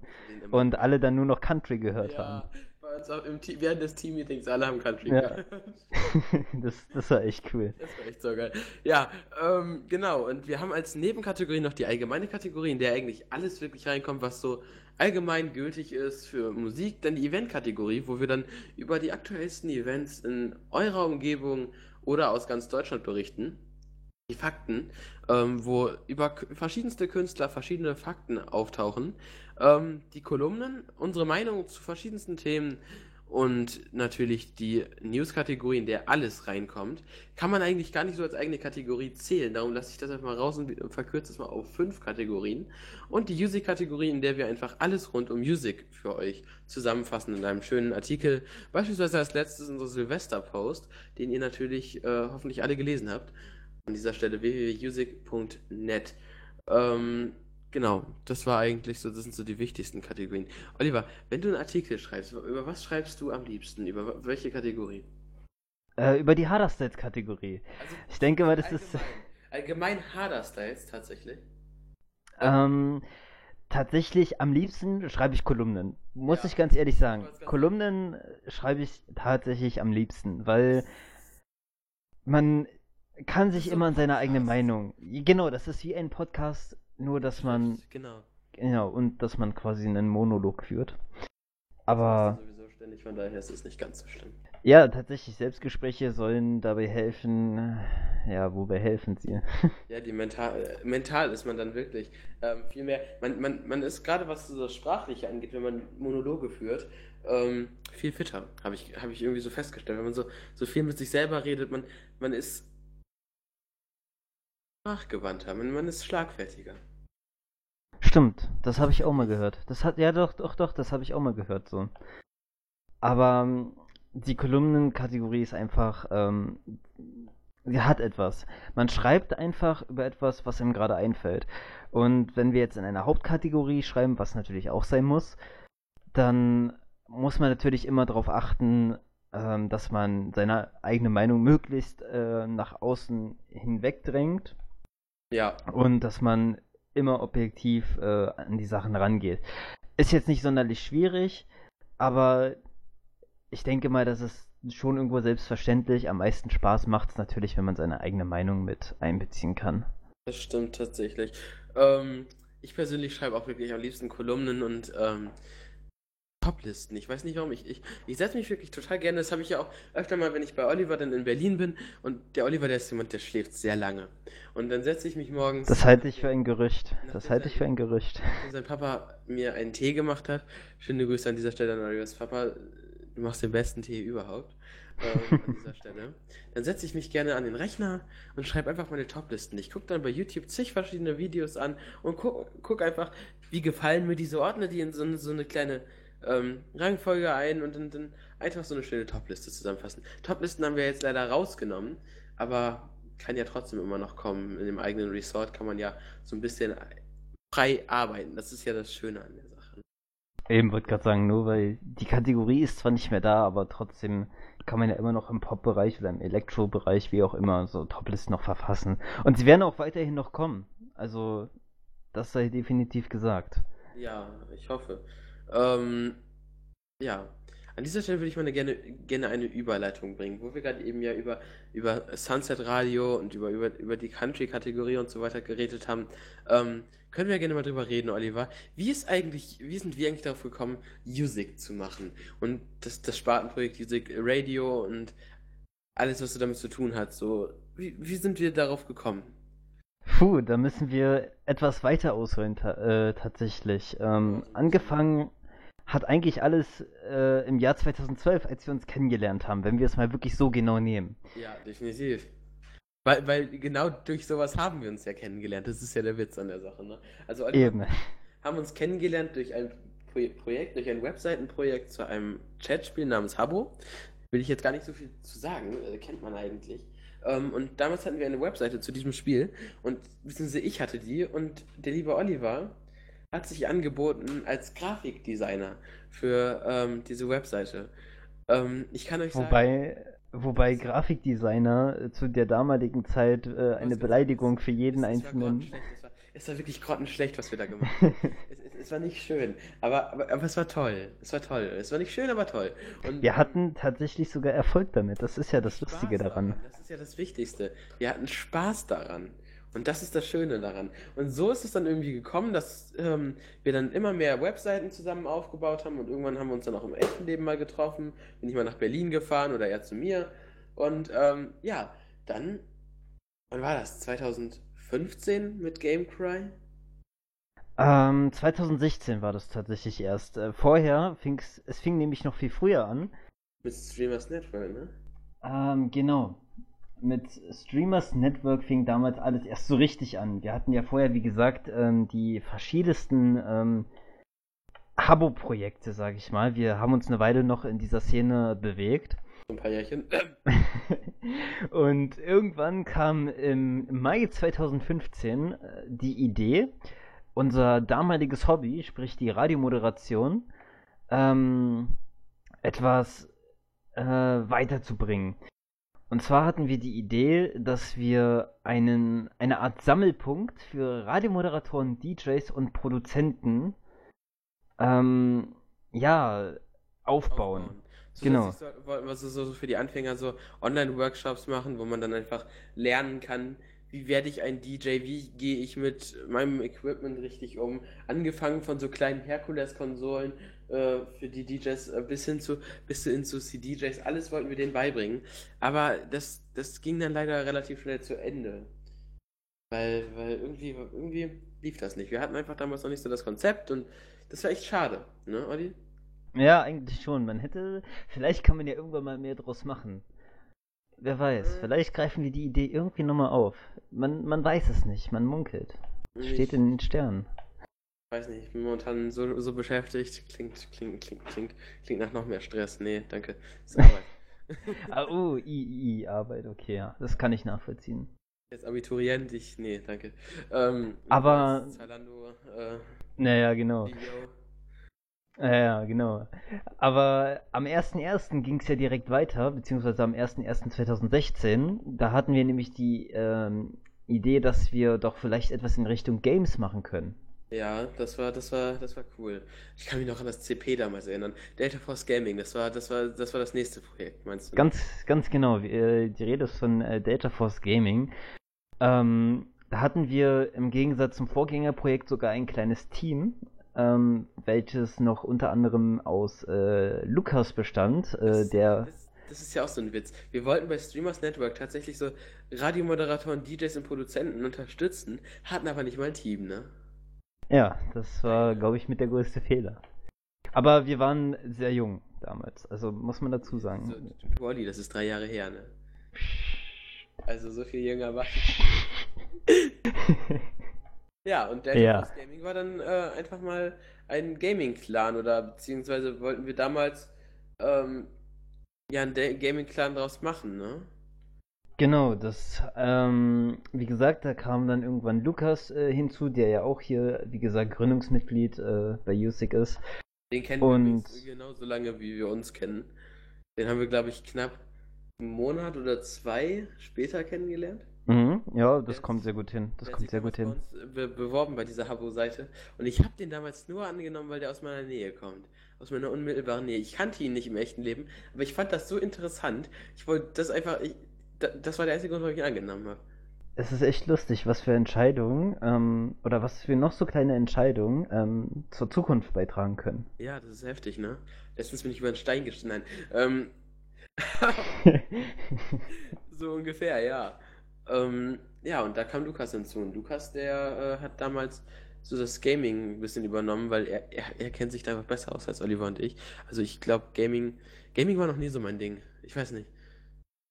und alle dann nur noch Country gehört ja, haben. bei bei uns auch im Team, während des Team-Meetings alle haben Country Ja. gehört. das, das war echt cool. Das war echt so geil. Ja, ähm, genau. Und wir haben als Nebenkategorie noch die allgemeine Kategorie, in der eigentlich alles wirklich reinkommt, was so allgemein gültig ist für Musik. Dann die Event-Kategorie, wo wir dann über die aktuellsten Events in eurer Umgebung oder aus ganz Deutschland berichten. Die Fakten, ähm, wo über verschiedenste Künstler verschiedene Fakten auftauchen. Ähm, die Kolumnen, unsere Meinung zu verschiedensten Themen und natürlich die News-Kategorie, in der alles reinkommt, kann man eigentlich gar nicht so als eigene Kategorie zählen. Darum lasse ich das einfach mal raus und verkürze es mal auf fünf Kategorien. Und die Music-Kategorie, in der wir einfach alles rund um Music für euch zusammenfassen in einem schönen Artikel. Beispielsweise als letztes unser Silvester-Post, den ihr natürlich äh, hoffentlich alle gelesen habt. An dieser Stelle www.music.net. Ähm, genau, das war eigentlich so, das sind so die wichtigsten Kategorien. Oliver, wenn du einen Artikel schreibst, über was schreibst du am liebsten? Über welche Kategorie? Äh, über die Harder-Stats-Kategorie. Also, Ich denke mal, das ist. allgemein, allgemein Harder-Styles tatsächlich. Ähm, tatsächlich am liebsten schreibe ich Kolumnen. Muss Ja. ich ganz ehrlich sagen. Grad Kolumnen schreibe ich tatsächlich am liebsten, weil man kann sich So immer in seiner eigenen. Meinung. Genau, das ist wie ein Podcast, nur dass man Genau. genau und dass man quasi einen Monolog führt. Das Aber du sowieso ständig, von daher ist es nicht ganz so schlimm. ja, tatsächlich Selbstgespräche sollen dabei helfen. Ja, wobei helfen sie? Ja, die mental, äh, mental ist man dann wirklich ähm, viel mehr. Man, man, man ist gerade was so das Sprachliche angeht, wenn man Monologe führt, ähm, viel fitter, habe ich, hab ich irgendwie so festgestellt. Wenn man so, so viel mit sich selber redet, man, man ist sprachgewandter, man, man ist schlagfertiger. Stimmt, das habe ich auch mal gehört. Das hat, ja doch, doch, doch, das habe ich auch mal gehört so. Aber ähm, die Kolumnenkategorie ist einfach, ähm, hat etwas. Man schreibt einfach über etwas, was einem gerade einfällt. Und wenn wir jetzt in einer Hauptkategorie schreiben, was natürlich auch sein muss, dann muss man natürlich immer darauf achten, ähm, dass man seine eigene Meinung möglichst äh, nach außen hinwegdrängt Ja, und dass man immer objektiv äh, an die Sachen rangeht. Ist jetzt nicht sonderlich schwierig, aber ich denke mal, dass es schon irgendwo selbstverständlich am meisten Spaß macht es natürlich, wenn man seine eigene Meinung mit einbeziehen kann. das stimmt tatsächlich. Ähm, ich persönlich schreibe auch wirklich am liebsten Kolumnen und ähm, Toplisten. Ich weiß nicht warum. Ich, ich, ich setze mich wirklich total gerne. Das habe ich ja auch öfter mal, wenn ich bei Oliver dann in Berlin bin. Und der Oliver, der ist jemand, der schläft sehr lange. Und dann setze ich mich morgens. Das halte ich für ein Gerücht. Das halte ich für ein. Gerücht. Nachdem sein Papa mir einen Tee gemacht hat. Schöne Grüße an dieser Stelle an Olivers Papa. Du machst den besten Tee überhaupt. Ähm, an dieser Stelle. Dann setze ich mich gerne an den Rechner und schreibe einfach meine Toplisten. Ich gucke dann bei YouTube zig verschiedene Videos an und gucke guck einfach, wie gefallen mir diese Ordner, die in so, so eine kleine ähm, Rangfolge ein und dann, dann einfach so eine schöne Topliste zusammenfassen. Toplisten haben wir jetzt leider rausgenommen, aber kann ja trotzdem immer noch kommen. In dem eigenen Resort kann man ja so ein bisschen frei arbeiten. Das ist ja das Schöne an der Sache. Eben wollte gerade sagen, nur weil die Kategorie ist zwar nicht mehr da, aber trotzdem kann man ja immer noch im Pop-Bereich oder im Elektro-Bereich, wie auch immer, so Toplisten noch verfassen. Und sie werden auch weiterhin noch kommen. Also, das sei definitiv gesagt. Ja, ich hoffe. Ähm, ja, an dieser Stelle würde ich mal gerne, gerne eine Überleitung bringen, wo wir gerade eben ja über, über Sunset Radio und über, über, über die Country-Kategorie und so weiter geredet haben. Ähm, können wir gerne mal drüber reden, Oliver. Wie ist eigentlich, wie sind wir eigentlich darauf gekommen, Music zu machen? Und das, das Spartenprojekt Music Radio und alles, was so damit zu tun hat, so, wie, wie sind wir darauf gekommen? Puh, da müssen wir etwas weiter ausholen ta äh, tatsächlich. Ähm, angefangen hat eigentlich alles äh, im Jahr 2012, als wir uns kennengelernt haben, wenn wir es mal wirklich so genau nehmen. Ja, definitiv. Weil, weil genau durch sowas haben wir uns ja kennengelernt. Das ist ja der Witz an der Sache, ne? Also Eben. haben uns kennengelernt durch ein Pro Projekt, durch ein Webseitenprojekt zu einem Chatspiel namens Habbo. Will ich jetzt gar nicht so viel zu sagen, äh, kennt man eigentlich. Ähm, und damals hatten wir eine Webseite zu diesem Spiel und beziehungsweise ich hatte die und der liebe Oliver hat sich angeboten als Grafikdesigner für ähm, diese Webseite. Ähm, ich kann euch sagen. Wobei, wobei Grafikdesigner zu der damaligen Zeit äh, eine Beleidigung für jeden war einzelnen. grottenschlecht, das war- es war wirklich grottenschlecht, was wir da gemacht haben. es, es, es war nicht schön, aber, aber, aber es war toll. Es war toll. Es war nicht schön, aber toll. Und, Wir ähm, hatten tatsächlich sogar Erfolg damit. Das ist ja das Lustige daran. Das ist ja das Wichtigste. Wir hatten Spaß daran. Und das ist das Schöne daran. Und so ist es dann irgendwie gekommen, dass ähm, wir dann immer mehr Webseiten zusammen aufgebaut haben und irgendwann haben wir uns dann auch im echten Leben mal getroffen. Bin ich mal nach Berlin gefahren oder er zu mir. Und ähm, ja, dann, wann war das? 2015 mit Gamecry? Ähm, 2016 war das tatsächlich erst. Äh, vorher fing's, es fing nämlich noch viel früher an. Mit Streamers Network, ne? Ähm, genau. Mit Streamers Network fing damals alles erst so richtig an. Wir hatten ja vorher, wie gesagt, ähm, die verschiedensten ähm, Habo-Projekte, sag ich mal. Wir haben uns eine Weile noch in dieser Szene bewegt. Ein paar Jährchen. Und irgendwann kam im Mai 2015 äh, die Idee, unser damaliges Hobby, sprich die Radiomoderation, ähm, etwas äh, weiterzubringen. Und zwar hatten wir die Idee, dass wir einen, eine Art Sammelpunkt für Radiomoderatoren, DJs und Produzenten ähm, ja, aufbauen. So, Genau. So, wollten wir so, so für die Anfänger so Online-Workshops machen, wo man dann einfach lernen kann, wie werde ich ein DJ, wie gehe ich mit meinem Equipment richtig um. Angefangen von so kleinen Herkules-Konsolen äh, für die DJs äh, bis hin zu bis hin zu CDJs, alles wollten wir denen beibringen. Aber das, das ging dann leider relativ schnell zu Ende. Weil, weil irgendwie, irgendwie lief das nicht. Wir hatten einfach damals noch nicht so das Konzept und das war echt schade, ne, Olli? Ja, eigentlich schon. Man hätte, vielleicht kann man ja irgendwann mal mehr draus machen. Wer weiß, Äh. vielleicht greifen wir die Idee irgendwie nochmal auf. Man, man weiß es nicht, man munkelt. Steht Ich- in den Sternen. Weiß nicht, ich bin momentan so, so beschäftigt. Klingt, klingt, klingt, klingt, klingt nach noch mehr Stress. Nee, danke. Ist Arbeit. Ah, oh, I, I, Arbeit, okay, ja. Das kann ich nachvollziehen. Jetzt Abiturient, ich. Nee, danke. Ähm, Aber-? Zalando, äh, Naja, genau. Video. Ja, genau. Aber am 1.1. ging es ja direkt weiter, beziehungsweise am 1.1.2016. Da hatten wir nämlich die ähm, Idee, dass wir doch vielleicht etwas in Richtung Games machen können. Ja, das war, das war, das war cool. Ich kann mich noch an das CP damals erinnern. Delta Force Gaming, das war, das war, das war das nächste Projekt, meinst du? Ganz, ganz genau. äh, Die Rede ist von äh, Data Force Gaming. Ähm, da hatten wir im Gegensatz zum Vorgängerprojekt sogar ein kleines Team, ähm, welches noch unter anderem aus äh, Lukas bestand, äh, Das- der. Das, das ist ja auch so ein Witz. Wir wollten bei Streamers Network tatsächlich so Radiomoderatoren, DJs und Produzenten unterstützen, hatten aber nicht mal ein Team, ne? Ja, das war, glaube ich, mit der größte Fehler. Aber wir waren sehr jung damals, also muss man dazu sagen. So, Olli, das ist drei Jahre her, ne? Also so viel jünger war Ja, und Delta Ja. Gaming war dann äh, einfach mal ein Gaming-Clan oder beziehungsweise wollten wir damals ähm, ja einen Gaming-Clan draus machen, ne? Genau, das, ähm, wie gesagt, da kam dann irgendwann Lukas äh, hinzu, der ja auch hier, wie gesagt, Gründungsmitglied äh, bei USIC ist. Den kennen Und- wir genauso lange, wie wir uns kennen. Den haben wir, glaube ich, knapp einen Monat oder zwei später kennengelernt. Mhm, ja, das Der kommt sehr gut hin. Das kommt sehr gut hin. Be beworben bei dieser Habo-Seite. Und ich habe den damals nur angenommen, weil der aus meiner Nähe kommt. Aus meiner unmittelbaren Nähe. Ich kannte ihn nicht im echten Leben, aber ich fand das so interessant. Ich wollte das einfach. Ich, das war der einzige Grund, warum ich ihn angenommen habe. Es ist echt lustig, was für Entscheidungen ähm, oder was für noch so kleine Entscheidungen ähm, zur Zukunft beitragen können. Ja, das ist heftig, ne? Letztens bin ich über einen Stein gestanden. Ähm, so ungefähr, ja. Ähm, ja, und da kam Lukas hinzu. Und Lukas, der äh, hat damals so das Gaming ein bisschen übernommen, weil er, er, er kennt sich da einfach besser aus als Oliver und ich. Also ich glaube, Gaming, Gaming war noch nie so mein Ding. Ich weiß nicht.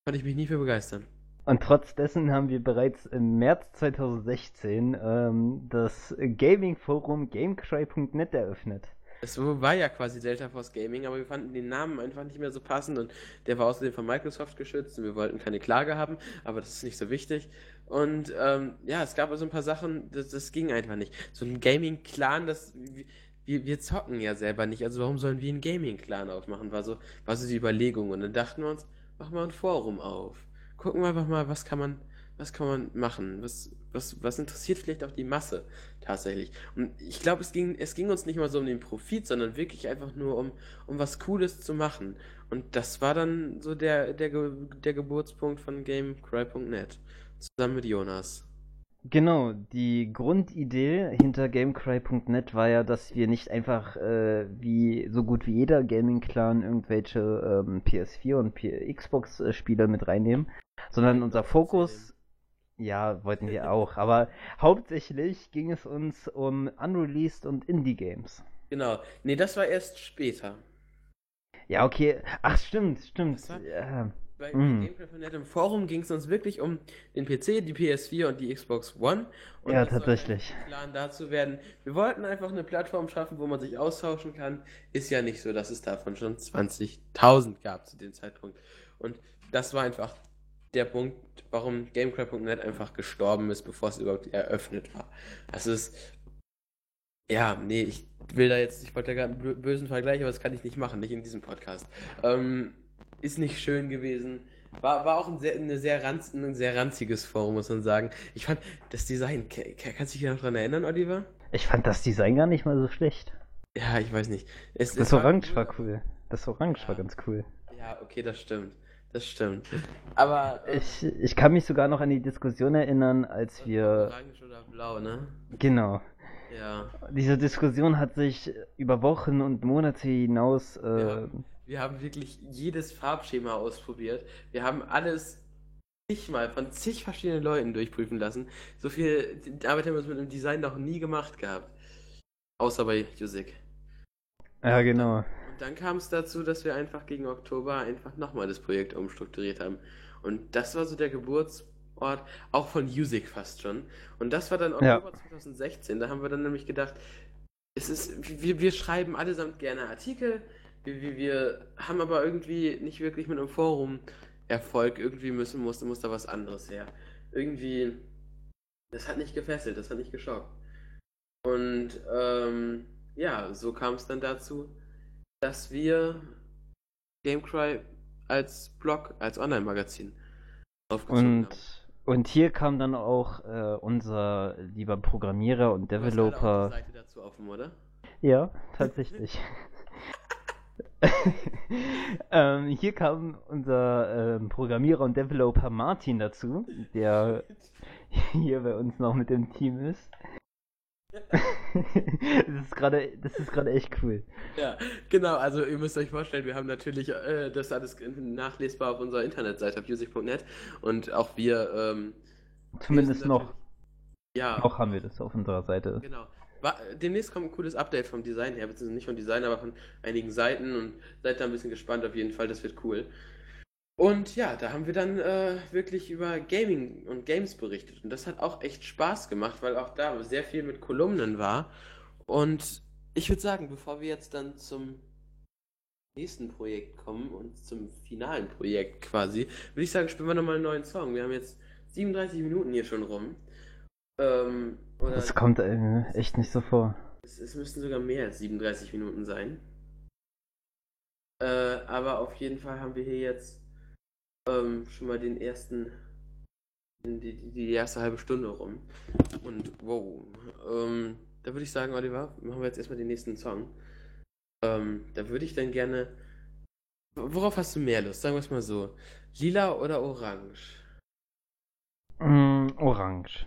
Konnte ich mich nie für begeistern. Und trotz dessen haben wir bereits im März 2016 ähm, das Gaming-Forum gamecry.net eröffnet. Es war ja quasi Delta Force Gaming, aber wir fanden den Namen einfach nicht mehr so passend und der war außerdem von Microsoft geschützt und wir wollten keine Klage haben, aber das ist nicht so wichtig. Und ähm, ja, es gab also ein paar Sachen, das, das ging einfach nicht. So ein Gaming-Clan, das wir, wir zocken ja selber nicht, also warum sollen wir einen Gaming-Clan aufmachen? War so, war so die Überlegung. Und dann dachten wir uns, machen wir ein Forum auf. Gucken wir einfach mal, was kann man, was kann man machen? Was, was, was interessiert vielleicht auch die Masse tatsächlich? Und ich glaube, es ging, es ging uns nicht mal so um den Profit, sondern wirklich einfach nur um, um was Cooles zu machen. Und das war dann so der, der, der Geburtspunkt von GameCry.net. Zusammen mit Jonas. Genau, die Grundidee hinter GameCry.net war ja, dass wir nicht einfach äh, wie so gut wie jeder Gaming-Clan irgendwelche ähm, PS4 und P Xbox-Spiele mit reinnehmen, sondern unser Fokus, ja, wollten wir auch, aber hauptsächlich ging es uns um Unreleased und Indie-Games. Genau. Nee, das war erst später. Ja, okay, ach stimmt, stimmt. Das war- Ja. Bei Mm. GameCry.net im Forum ging es uns wirklich um den PC, die PS4 und die Xbox One. Und Ja, tatsächlich. Plan dazu werden. Wir wollten einfach eine Plattform schaffen, wo man sich austauschen kann. Ist ja nicht so, dass es davon schon 20.000 gab zu dem Zeitpunkt. Und das war einfach der Punkt, warum GameCry.net einfach gestorben ist, bevor es überhaupt eröffnet war. Das ist. Ja, nee, ich will da jetzt, ich wollte da gerade einen bö- bösen Vergleich, aber das kann ich nicht machen, nicht in diesem Podcast. Ähm, ist nicht schön gewesen. War, war auch ein sehr, eine sehr ranz, ein sehr ranziges Forum, muss man sagen. Ich fand das Design, kannst du dich noch daran erinnern, Oliver? Ich fand das Design gar nicht mal so schlecht. Ja, ich weiß nicht. Es, Das es war Orange war cool. Das Orange war Ja. ganz cool. Ja, okay, das stimmt. Das stimmt. Aber äh, Ich, ich kann mich sogar noch an die Diskussion erinnern, als wir. orange oder blau, ne? Genau. Ja. Diese Diskussion hat sich über Wochen und Monate hinaus. Äh, Ja. Wir haben wirklich jedes Farbschema ausprobiert. Wir haben alles zigmal von zig verschiedenen Leuten durchprüfen lassen. So viel Arbeit haben wir uns mit dem Design noch nie gemacht gehabt. Außer bei Jusik. ja, genau. Und dann kam es dazu, dass wir einfach gegen Oktober einfach nochmal das Projekt umstrukturiert haben. Und das war so der Geburtsort, auch von Music fast schon. Und das war dann Ja. Oktober 2016. Da haben wir dann nämlich gedacht, es ist, wir, wir schreiben allesamt gerne Artikel, wir, wir, haben aber irgendwie nicht wirklich mit einem Forum Erfolg. Irgendwie müssen, musste, muss da was anderes her. Irgendwie, das hat nicht gefesselt, das hat nicht geschockt. Und ähm, ja, so kam es dann dazu, dass wir GameCry als Blog, als Online-Magazin aufgezogen haben. Und, und hier kam dann auch äh, unser lieber Programmierer und Du hast Developer. die Seite dazu offen, oder? Ja, tatsächlich. ähm, hier kam unser ähm, Programmierer und Developer Martin dazu, der hier bei uns noch mit im Team ist. das ist gerade, das ist gerade echt cool. Ja, genau, also ihr müsst euch vorstellen, wir haben natürlich äh, das alles nachlesbar auf unserer Internetseite auf music.net und auch wir ähm, Zumindest noch, Ja, noch haben wir das auf unserer Seite. genau. Demnächst kommt ein cooles Update vom Design her, beziehungsweise nicht vom Design, aber von einigen Seiten und seid da ein bisschen gespannt auf jeden Fall, das wird cool. Und ja, da haben wir dann äh, wirklich über Gaming und Games berichtet und das hat auch echt Spaß gemacht, weil auch da sehr viel mit Kolumnen war. Und ich würde sagen, bevor wir jetzt dann zum nächsten Projekt kommen und zum finalen Projekt quasi, würde ich sagen, spielen wir nochmal einen neuen Song. Wir haben jetzt 37 Minuten hier schon rum. Ähm, Das kommt äh, echt nicht so vor. es, es müssten sogar mehr als 37 Minuten sein. Äh, aber auf jeden Fall haben wir hier jetzt ähm, schon mal den ersten, die, die, die erste halbe Stunde rum. Und wow. Ähm, da würde ich sagen, Oliver, machen wir jetzt erstmal den nächsten Song. Ähm, da würde ich dann gerne. Worauf hast du mehr Lust? Sagen wir es mal so. Lila oder orange? Mm, orange.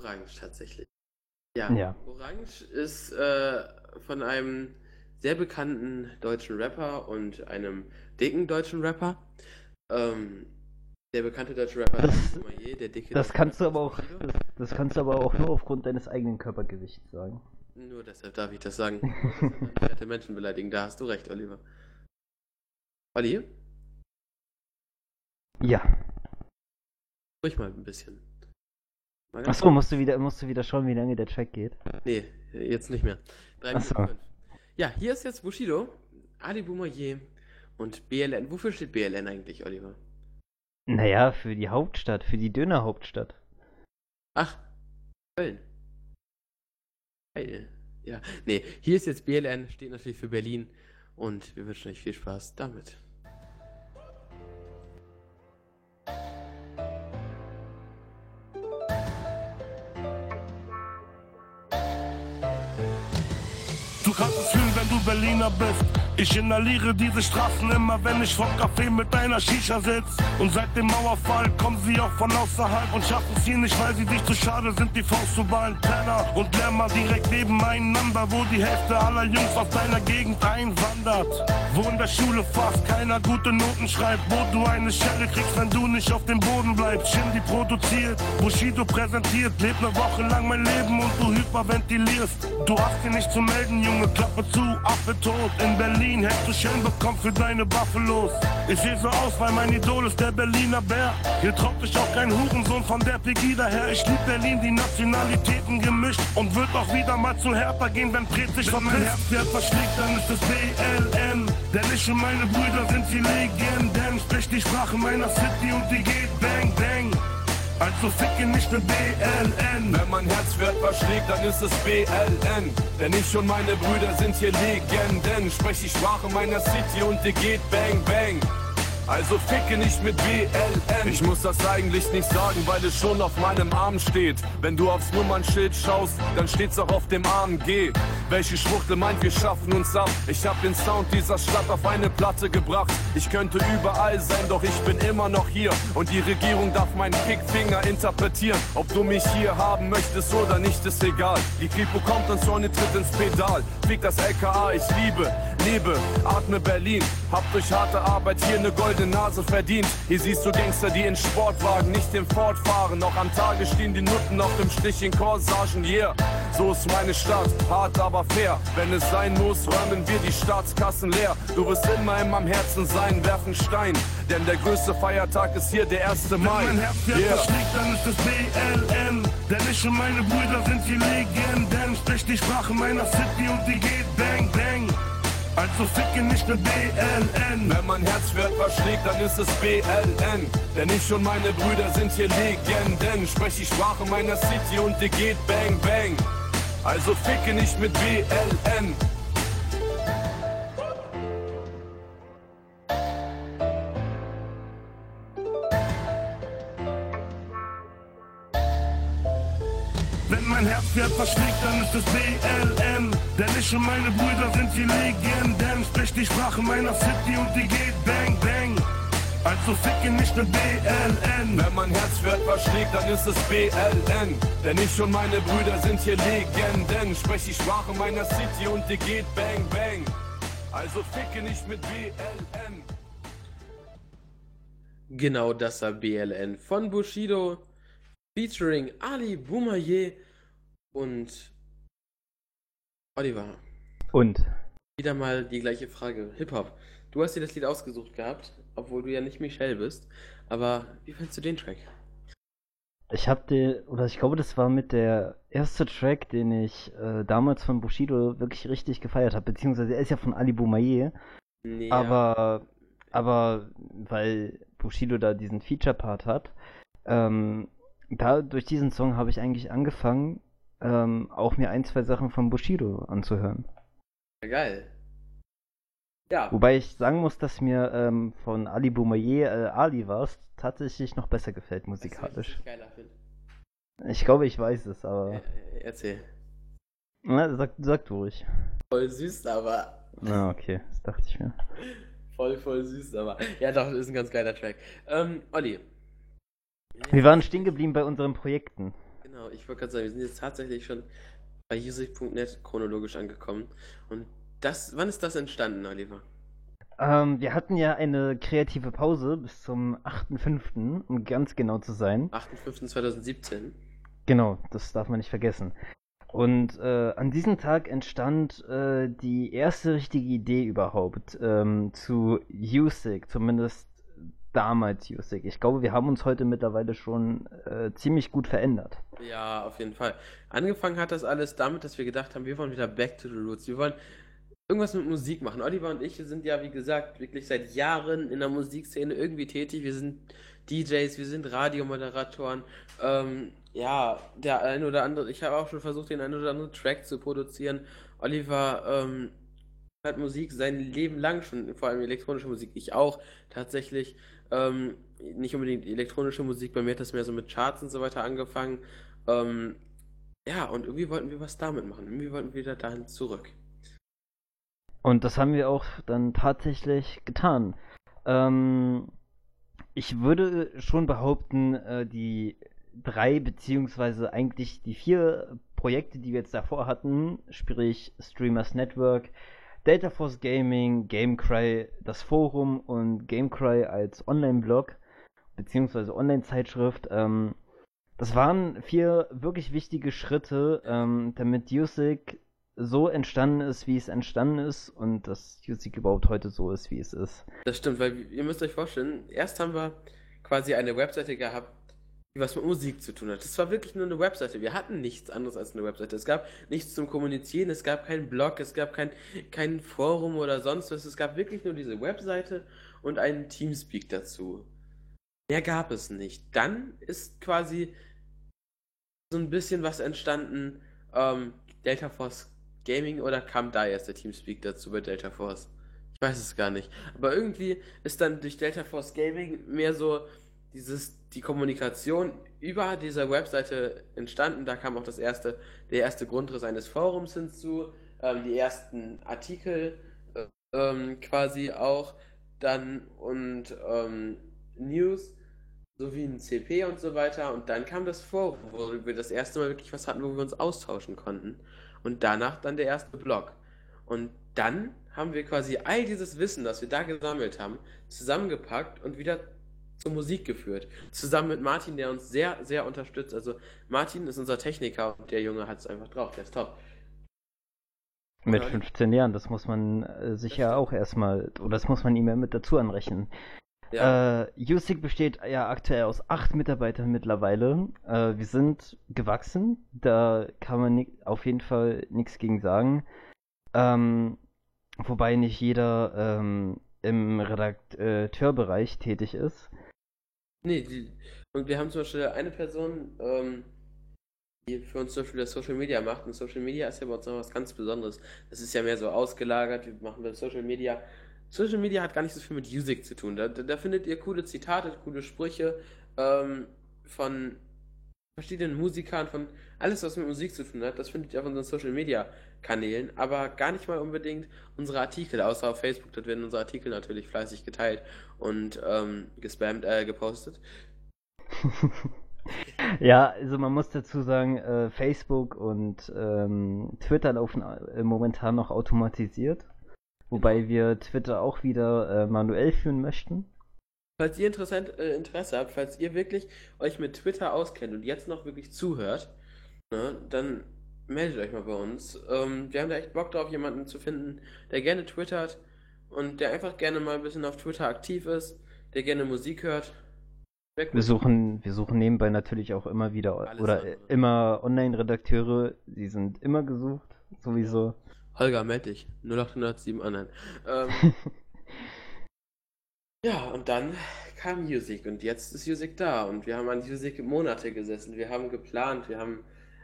Orange tatsächlich. Ja, Ja. Orange ist äh, von einem sehr bekannten deutschen Rapper und einem dicken deutschen Rapper. Ähm, der bekannte deutsche Rapper Das- ist Boumaier, der dicke Das kannst du Rapper aber auch, das, kannst du aber auch nur aufgrund deines eigenen Körpergewichts sagen. Nur deshalb darf ich das sagen. Werte Menschen beleidigen. Da hast du recht, Oliver. Olli, Ja. ruhig mal ein bisschen. Achso, musst du wieder, musst du wieder schauen, wie lange der Track geht. Nee, jetzt nicht mehr. Drei Ach so. Minuten fünf. Ja, hier ist jetzt Bushido, Ali Boumaier und BLN. Wofür steht BLN eigentlich, Oliver? Naja, für die Hauptstadt, für die Dönerhauptstadt. Ach, Köln. Geil. Ja, nee, hier ist jetzt BLN, steht natürlich für Berlin und wir wünschen euch viel Spaß damit. Berliner bist. Ich inhaliere diese Straßen immer, wenn ich vom Café mit einer Shisha sitz. Und seit dem Mauerfall kommen sie auch von außerhalb und schaffen es hier nicht, weil sie sich zu schade sind, die Faust zu ballen. Penner und Lämmer direkt nebeneinander, wo die Hälfte aller Jungs aus deiner Gegend einwandert. Wo in der Schule fast keiner gute Noten schreibt, wo du eine Schelle kriegst, wenn du nicht auf dem Boden bleibst. Shindy produziert, Bushido präsentiert, lebt eine Woche lang mein Leben und du hyperventilierst. Du hast dir nicht zu melden, Junge, Klappe zu, Affe tot. In Berlin hättest du Schellen bekommen für deine Buffalos. Ich seh so aus, weil mein Idol ist der Berliner Bär. Hier traut sich auch kein Hurensohn von der Pegida her. Ich lieb Berlin, die Nationalitäten gemischt und wird auch wieder mal zu härter gehen, wenn Pret sich vermisst. Wenn mein Herz jetzt verschlägt, dann ist es BLN. Denn ich und meine Brüder sind die Legenden. Sprich die Sprache meiner City und die geht bang bang. Also ficke nicht mit BLN. Wenn mein Herz Wert verschlägt, dann ist es BLN. Denn ich und meine Brüder sind hier Legenden. Sprech die Sprache meiner City und die geht bang bang. Also ficke nicht mit BLN. Ich muss das eigentlich nicht sagen, weil es schon auf meinem Arm steht. Wenn du aufs Nummernschild schaust, dann steht's auch auf dem AMG. Welche Schwuchtel meint, wir schaffen uns ab? Ich hab den Sound dieser Stadt auf eine Platte gebracht. Ich könnte überall sein, doch ich bin immer noch hier. Und die Regierung darf meinen Kickfinger interpretieren. Ob du mich hier haben möchtest oder nicht, ist egal. Die Kripo kommt und Sonne tritt ins Pedal. Fick das LKA, ich liebe, lebe, atme Berlin. Hab durch harte Arbeit hier eine goldene Nase verdient. Hier siehst du Gangster, die in Sportwagen nicht im Ford fahren. Noch am Tage stehen die Nutten auf dem Stich in Corsagen, yeah. So ist meine Stadt, hart aber fair. Wenn es sein muss, räumen wir die Staatskassen leer. Du wirst immer in meinem Herzen sein, werfen Stein. Denn der größte Feiertag ist hier der 1. Mai. Wenn mein Herz Yeah. verschlägt, dann ist es BLN. Denn ich und meine Brüder sind die Legenden. Sprich die Sprache meiner City und die geht bang bang. Also ficke nicht mit BLN. Wenn mein Herz Wert verschlägt, dann ist es BLN. Denn ich und meine Brüder sind hier Legenden. Sprech die Sprache meiner City und die geht bang bang. Also ficke nicht mit BLN. Wenn mein Herz jetzt verschlägt, dann ist es BLN. Denn ich und meine Brüder sind die Legenden. Sprich die Sprache meiner City und die geht bang bang. Also ficke nicht mit BLN. Wenn mein Herz Wert verschlägt, dann ist es BLN. Denn ich und meine Brüder sind hier Legenden. Sprech die Sprache meiner City und die geht bang bang. Also ficke nicht mit BLN. Genau das war BLN von Bushido featuring Ali Boumaier und Oliver. Und Wieder mal die gleiche Frage. Hip-Hop. Du hast dir das Lied ausgesucht gehabt, obwohl du ja nicht Michelle bist. Aber wie findest du den Track? ich habe den, oder ich glaube, das war mit der erste Track, den ich äh, damals von Bushido wirklich richtig gefeiert habe. Beziehungsweise er ist ja von Ali Boumaier. Nee, Aber, aber weil Bushido da diesen Feature-Part hat, ähm, da durch diesen Song habe ich eigentlich angefangen, ähm, auch mir ein, zwei Sachen von Bushido anzuhören. ja, geil. Ja, Wobei ich sagen muss, dass mir ähm, von Ali Boumaier äh, Ali war's tatsächlich noch besser gefällt musikalisch. Ich glaube, ich weiß es, aber. Äh, erzähl. Na, sag, sag du ruhig. Voll süß, aber. Na, okay, das dachte ich mir. Voll, voll süß, aber. Ja, doch, das ist ein ganz geiler Track. Ähm, Olli. Wir waren stehen geblieben bei unseren Projekten. Genau, ich wollte gerade sagen, wir sind jetzt tatsächlich schon bei music.net chronologisch angekommen. Und das, wann ist das entstanden, Oliver? Ähm, wir hatten ja eine kreative Pause bis zum 8.5., um ganz genau zu sein. 8.5.2017. Genau, das darf man nicht vergessen. Und äh, an diesem Tag entstand äh, die erste richtige Idee überhaupt ähm, zu USIC, zumindest damals USIC. Ich glaube, wir haben uns heute mittlerweile schon äh, ziemlich gut verändert. Ja, auf jeden Fall. Angefangen hat das alles damit, dass wir gedacht haben, wir wollen wieder back to the roots. Wir wollen irgendwas mit Musik machen. Oliver und ich sind ja, wie gesagt, wirklich seit Jahren in der Musikszene irgendwie tätig. Wir sind DJs, wir sind Radiomoderatoren. Ähm, ja, der ein oder andere, ich habe auch schon versucht, den einen oder anderen Track zu produzieren. Oliver ähm, hat Musik sein Leben lang schon, vor allem elektronische Musik, ich auch tatsächlich. Ähm, nicht unbedingt elektronische Musik, bei mir hat das mehr so mit Charts und so weiter angefangen. Ähm, ja, und irgendwie wollten wir was damit machen. Irgendwie wollten wir wieder dahin zurück. Und das haben wir auch dann tatsächlich getan. Ähm, ich würde schon behaupten, äh, die drei beziehungsweise eigentlich die vier Projekte, die wir jetzt davor hatten, sprich Streamers Network, Data Force Gaming, Gamecry, das Forum und Gamecry als Online-Blog beziehungsweise Online-Zeitschrift, ähm, das waren vier wirklich wichtige Schritte, ähm, damit Music so entstanden ist, wie es entstanden ist und dass Music überhaupt heute so ist, wie es ist. Das stimmt, weil ihr müsst euch vorstellen, erst haben wir quasi eine Webseite gehabt, was mit Musik zu tun hat. Das war wirklich nur eine Webseite. Wir hatten nichts anderes als eine Webseite. Es gab nichts zum Kommunizieren, es gab keinen Blog, es gab kein, kein Forum oder sonst was. Es gab wirklich nur diese Webseite und einen Teamspeak dazu. Mehr gab es nicht. Dann ist quasi so ein bisschen was entstanden, ähm, Delta Force Gaming oder kam da erst der Teamspeak dazu bei Delta Force? Ich weiß es gar nicht. Aber irgendwie ist dann durch Delta Force Gaming mehr so dieses, die Kommunikation über dieser Webseite entstanden. Da kam auch das erste, der erste Grundriss eines Forums hinzu, ähm, die ersten Artikel äh, ähm, quasi auch dann und ähm, News sowie ein CP und so weiter. Und dann kam das Forum, wo wir das erste Mal wirklich was hatten, wo wir uns austauschen konnten. Und danach dann der erste Blog. Und dann haben wir quasi all dieses Wissen, das wir da gesammelt haben, zusammengepackt und wieder zur Musik geführt. Zusammen mit Martin, der uns sehr, sehr unterstützt. Also Martin ist unser Techniker und der Junge hat es einfach drauf, der ist top. Mit Ja. 15 Jahren, das muss man äh, sich ja auch erstmal, oder das muss man ihm ja mit dazu anrechnen. Ja, Äh, USIG besteht ja aktuell aus acht Mitarbeitern mittlerweile. Äh, wir sind gewachsen, da kann man auf jeden Fall nichts gegen sagen. Ähm, wobei nicht jeder ähm, im Redakteurbereich tätig ist. Nee, die, und wir haben zum Beispiel eine Person, ähm, die für uns zum Beispiel das Social Media macht. Und Social Media ist ja bei uns noch was ganz Besonderes. Das ist ja mehr so ausgelagert, wir machen wir Social Media. Social Media hat gar nicht so viel mit Music zu tun. Da, da, da findet ihr coole Zitate, coole Sprüche ähm, von verschiedenen Musikern, von alles, was mit Musik zu tun hat. Das findet ihr auf unseren Social Media Kanälen, aber gar nicht mal unbedingt unsere Artikel, außer auf Facebook. Dort werden unsere Artikel natürlich fleißig geteilt und ähm, gespammt, äh, gepostet. Ja, also man muss dazu sagen, äh, Facebook und ähm, Twitter laufen äh, momentan noch automatisiert. Wobei wir Twitter auch wieder äh, manuell führen möchten. Falls ihr interessant, äh, Interesse habt, falls ihr wirklich euch mit Twitter auskennt und jetzt noch wirklich zuhört, ne, dann meldet euch mal bei uns. Ähm, wir haben da echt Bock drauf, jemanden zu finden, der gerne twittert und der einfach gerne mal ein bisschen auf Twitter aktiv ist, der gerne Musik hört. Wir suchen, wir suchen nebenbei natürlich auch immer wieder Alles oder andere. immer Online-Redakteure, die sind immer gesucht, sowieso. Holger, meld dich. 0807 anderen. Ähm, ja, und dann kam Music und jetzt ist Music da und wir haben an Music Monate gesessen, wir haben geplant, wir haben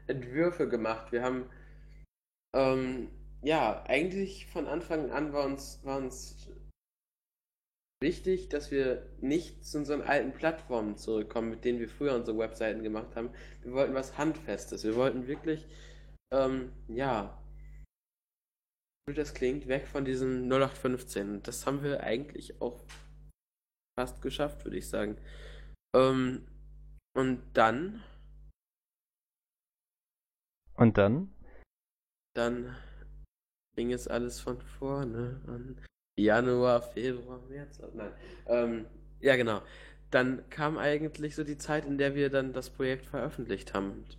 Entwürfe gemacht, wir haben ähm, ja, eigentlich von Anfang an war uns, war uns wichtig, dass wir nicht zu unseren alten Plattformen zurückkommen, mit denen wir früher unsere Webseiten gemacht haben. Wir wollten was Handfestes, wir wollten wirklich, ähm, ja, wie das klingt, weg von diesem 0815. Das haben wir eigentlich auch fast geschafft, würde ich sagen. Ähm, und dann, Und dann? dann fing es alles von vorne an. Januar, Februar, März, oh nein. Ähm, ja, genau. Dann kam eigentlich so die Zeit, in der wir dann das Projekt veröffentlicht haben. Und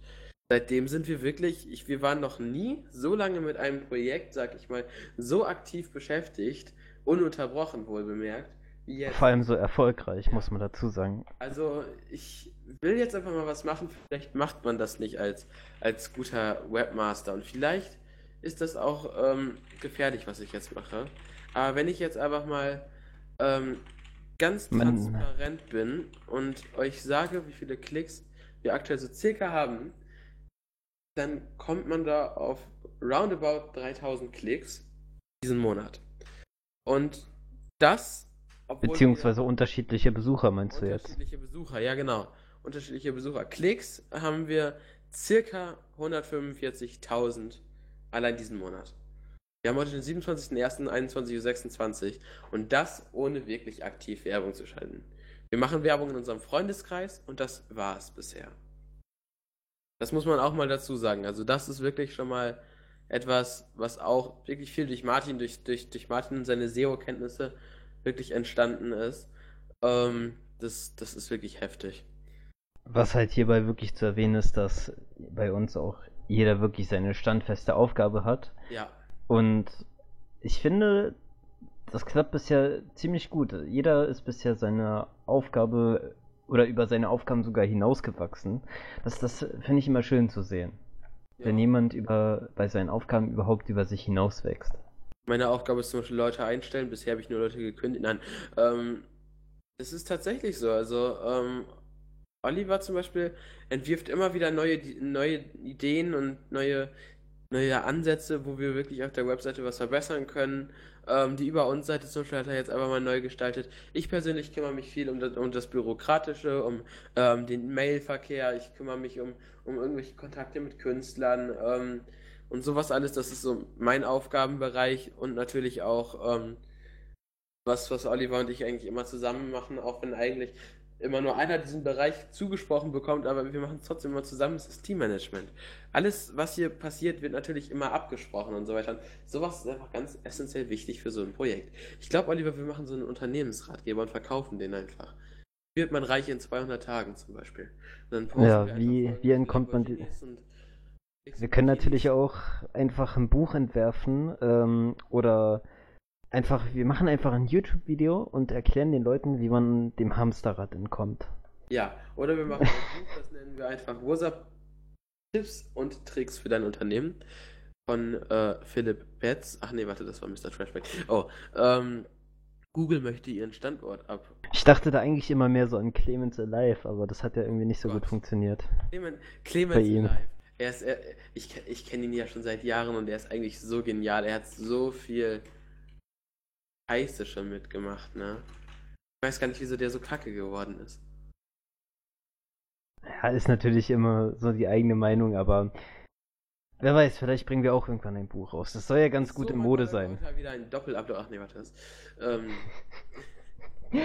seitdem sind wir wirklich, ich, wir waren noch nie so lange mit einem Projekt, sag ich mal, so aktiv beschäftigt, ununterbrochen wohl bemerkt, wie jetzt. Vor allem so erfolgreich, muss man dazu sagen. Also, ich will jetzt einfach mal was machen. Vielleicht macht man das nicht als, als guter Webmaster. Und vielleicht ist das auch ähm, gefährlich, was ich jetzt mache. Aber wenn ich jetzt einfach mal ähm, ganz Man- transparent bin und euch sage, wie viele Klicks wir aktuell so circa haben, dann kommt man da auf roundabout 3000 Klicks diesen Monat. Und das, Beziehungsweise unterschiedliche Besucher, meinst du jetzt? Unterschiedliche Besucher, ja genau. Unterschiedliche Besucher. Klicks haben wir circa 145.000 allein diesen Monat. Wir haben heute den 27.01.21.26 Uhr und das ohne wirklich aktiv Werbung zu schalten. Wir machen Werbung in unserem Freundeskreis und das war es bisher. Das muss man auch mal dazu sagen. Also das ist wirklich schon mal etwas, was auch wirklich viel durch Martin, durch, durch, durch Martin und seine SEO-Kenntnisse wirklich entstanden ist. Ähm, das, das ist wirklich heftig. Was halt hierbei wirklich zu erwähnen ist, dass bei uns auch jeder wirklich seine standfeste Aufgabe hat. Ja, Und ich finde, das klappt bisher ziemlich gut. Jeder ist bisher seine Aufgabe oder über seine Aufgaben sogar hinausgewachsen. Das, das finde ich immer schön zu sehen. Wenn ja. jemand über, bei seinen Aufgaben überhaupt über sich hinauswächst. Meine Aufgabe ist zum Beispiel Leute einstellen. Bisher habe ich nur Leute gekündigt. Nein, ähm, es ist tatsächlich so. Also, ähm, Oliver zum Beispiel entwirft immer wieder neue, neue Ideen und neue, neue Ansätze, wo wir wirklich auf der Webseite was verbessern können. Ähm, die Über uns Seite zum Beispiel hat er jetzt einfach mal neu gestaltet. Ich persönlich kümmere mich viel um das, um das Bürokratische, um ähm, den Mailverkehr. Ich kümmere mich um, um irgendwelche Kontakte mit Künstlern ähm, und sowas alles. Das ist so mein Aufgabenbereich und natürlich auch ähm, was, was Oliver und ich eigentlich immer zusammen machen, auch wenn eigentlich immer nur einer diesen Bereich zugesprochen bekommt, aber wir machen es trotzdem immer zusammen, es ist Teammanagement. Alles, was hier passiert, wird natürlich immer abgesprochen und so weiter. Und sowas ist einfach ganz essentiell wichtig für so ein Projekt. Ich glaube, Oliver, wir machen so einen Unternehmensratgeber und verkaufen den einfach. Wie wird man reich in 200 Tagen zum Beispiel? Und dann posten Ja, wie- wie entkommt man die- Wir können natürlich auch einfach ein Buch entwerfen ähm, oder einfach, wir machen einfach ein YouTube-Video und erklären den Leuten, wie man dem Hamsterrad entkommt. Ja, oder wir machen ein Buch, das nennen wir einfach WhatsApp Tipps und Tricks für dein Unternehmen von äh, Philipp Betz. Ach nee, warte, das war Mr. Trashback. Oh, ähm, Google möchte ihren Standort ab. Ich dachte da eigentlich immer mehr so an Clemens Alive, aber das hat ja irgendwie nicht so gut Gott. funktioniert. Clemens, Clemens Bei ihm. Live. Er ist, er, ich, ich kenne ihn ja schon seit Jahren und er ist eigentlich so genial. Er hat so viel Scheiße schon mitgemacht, ne? Ich weiß gar nicht, wieso der so kacke geworden ist. Ja, ist natürlich immer so die eigene Meinung, aber wer weiß, vielleicht bringen wir auch irgendwann ein Buch raus. Das soll ja ganz gut So, in man Mode wollte sein. heute wieder ein Doppelupload. Ach nee, warte. Das, ähm,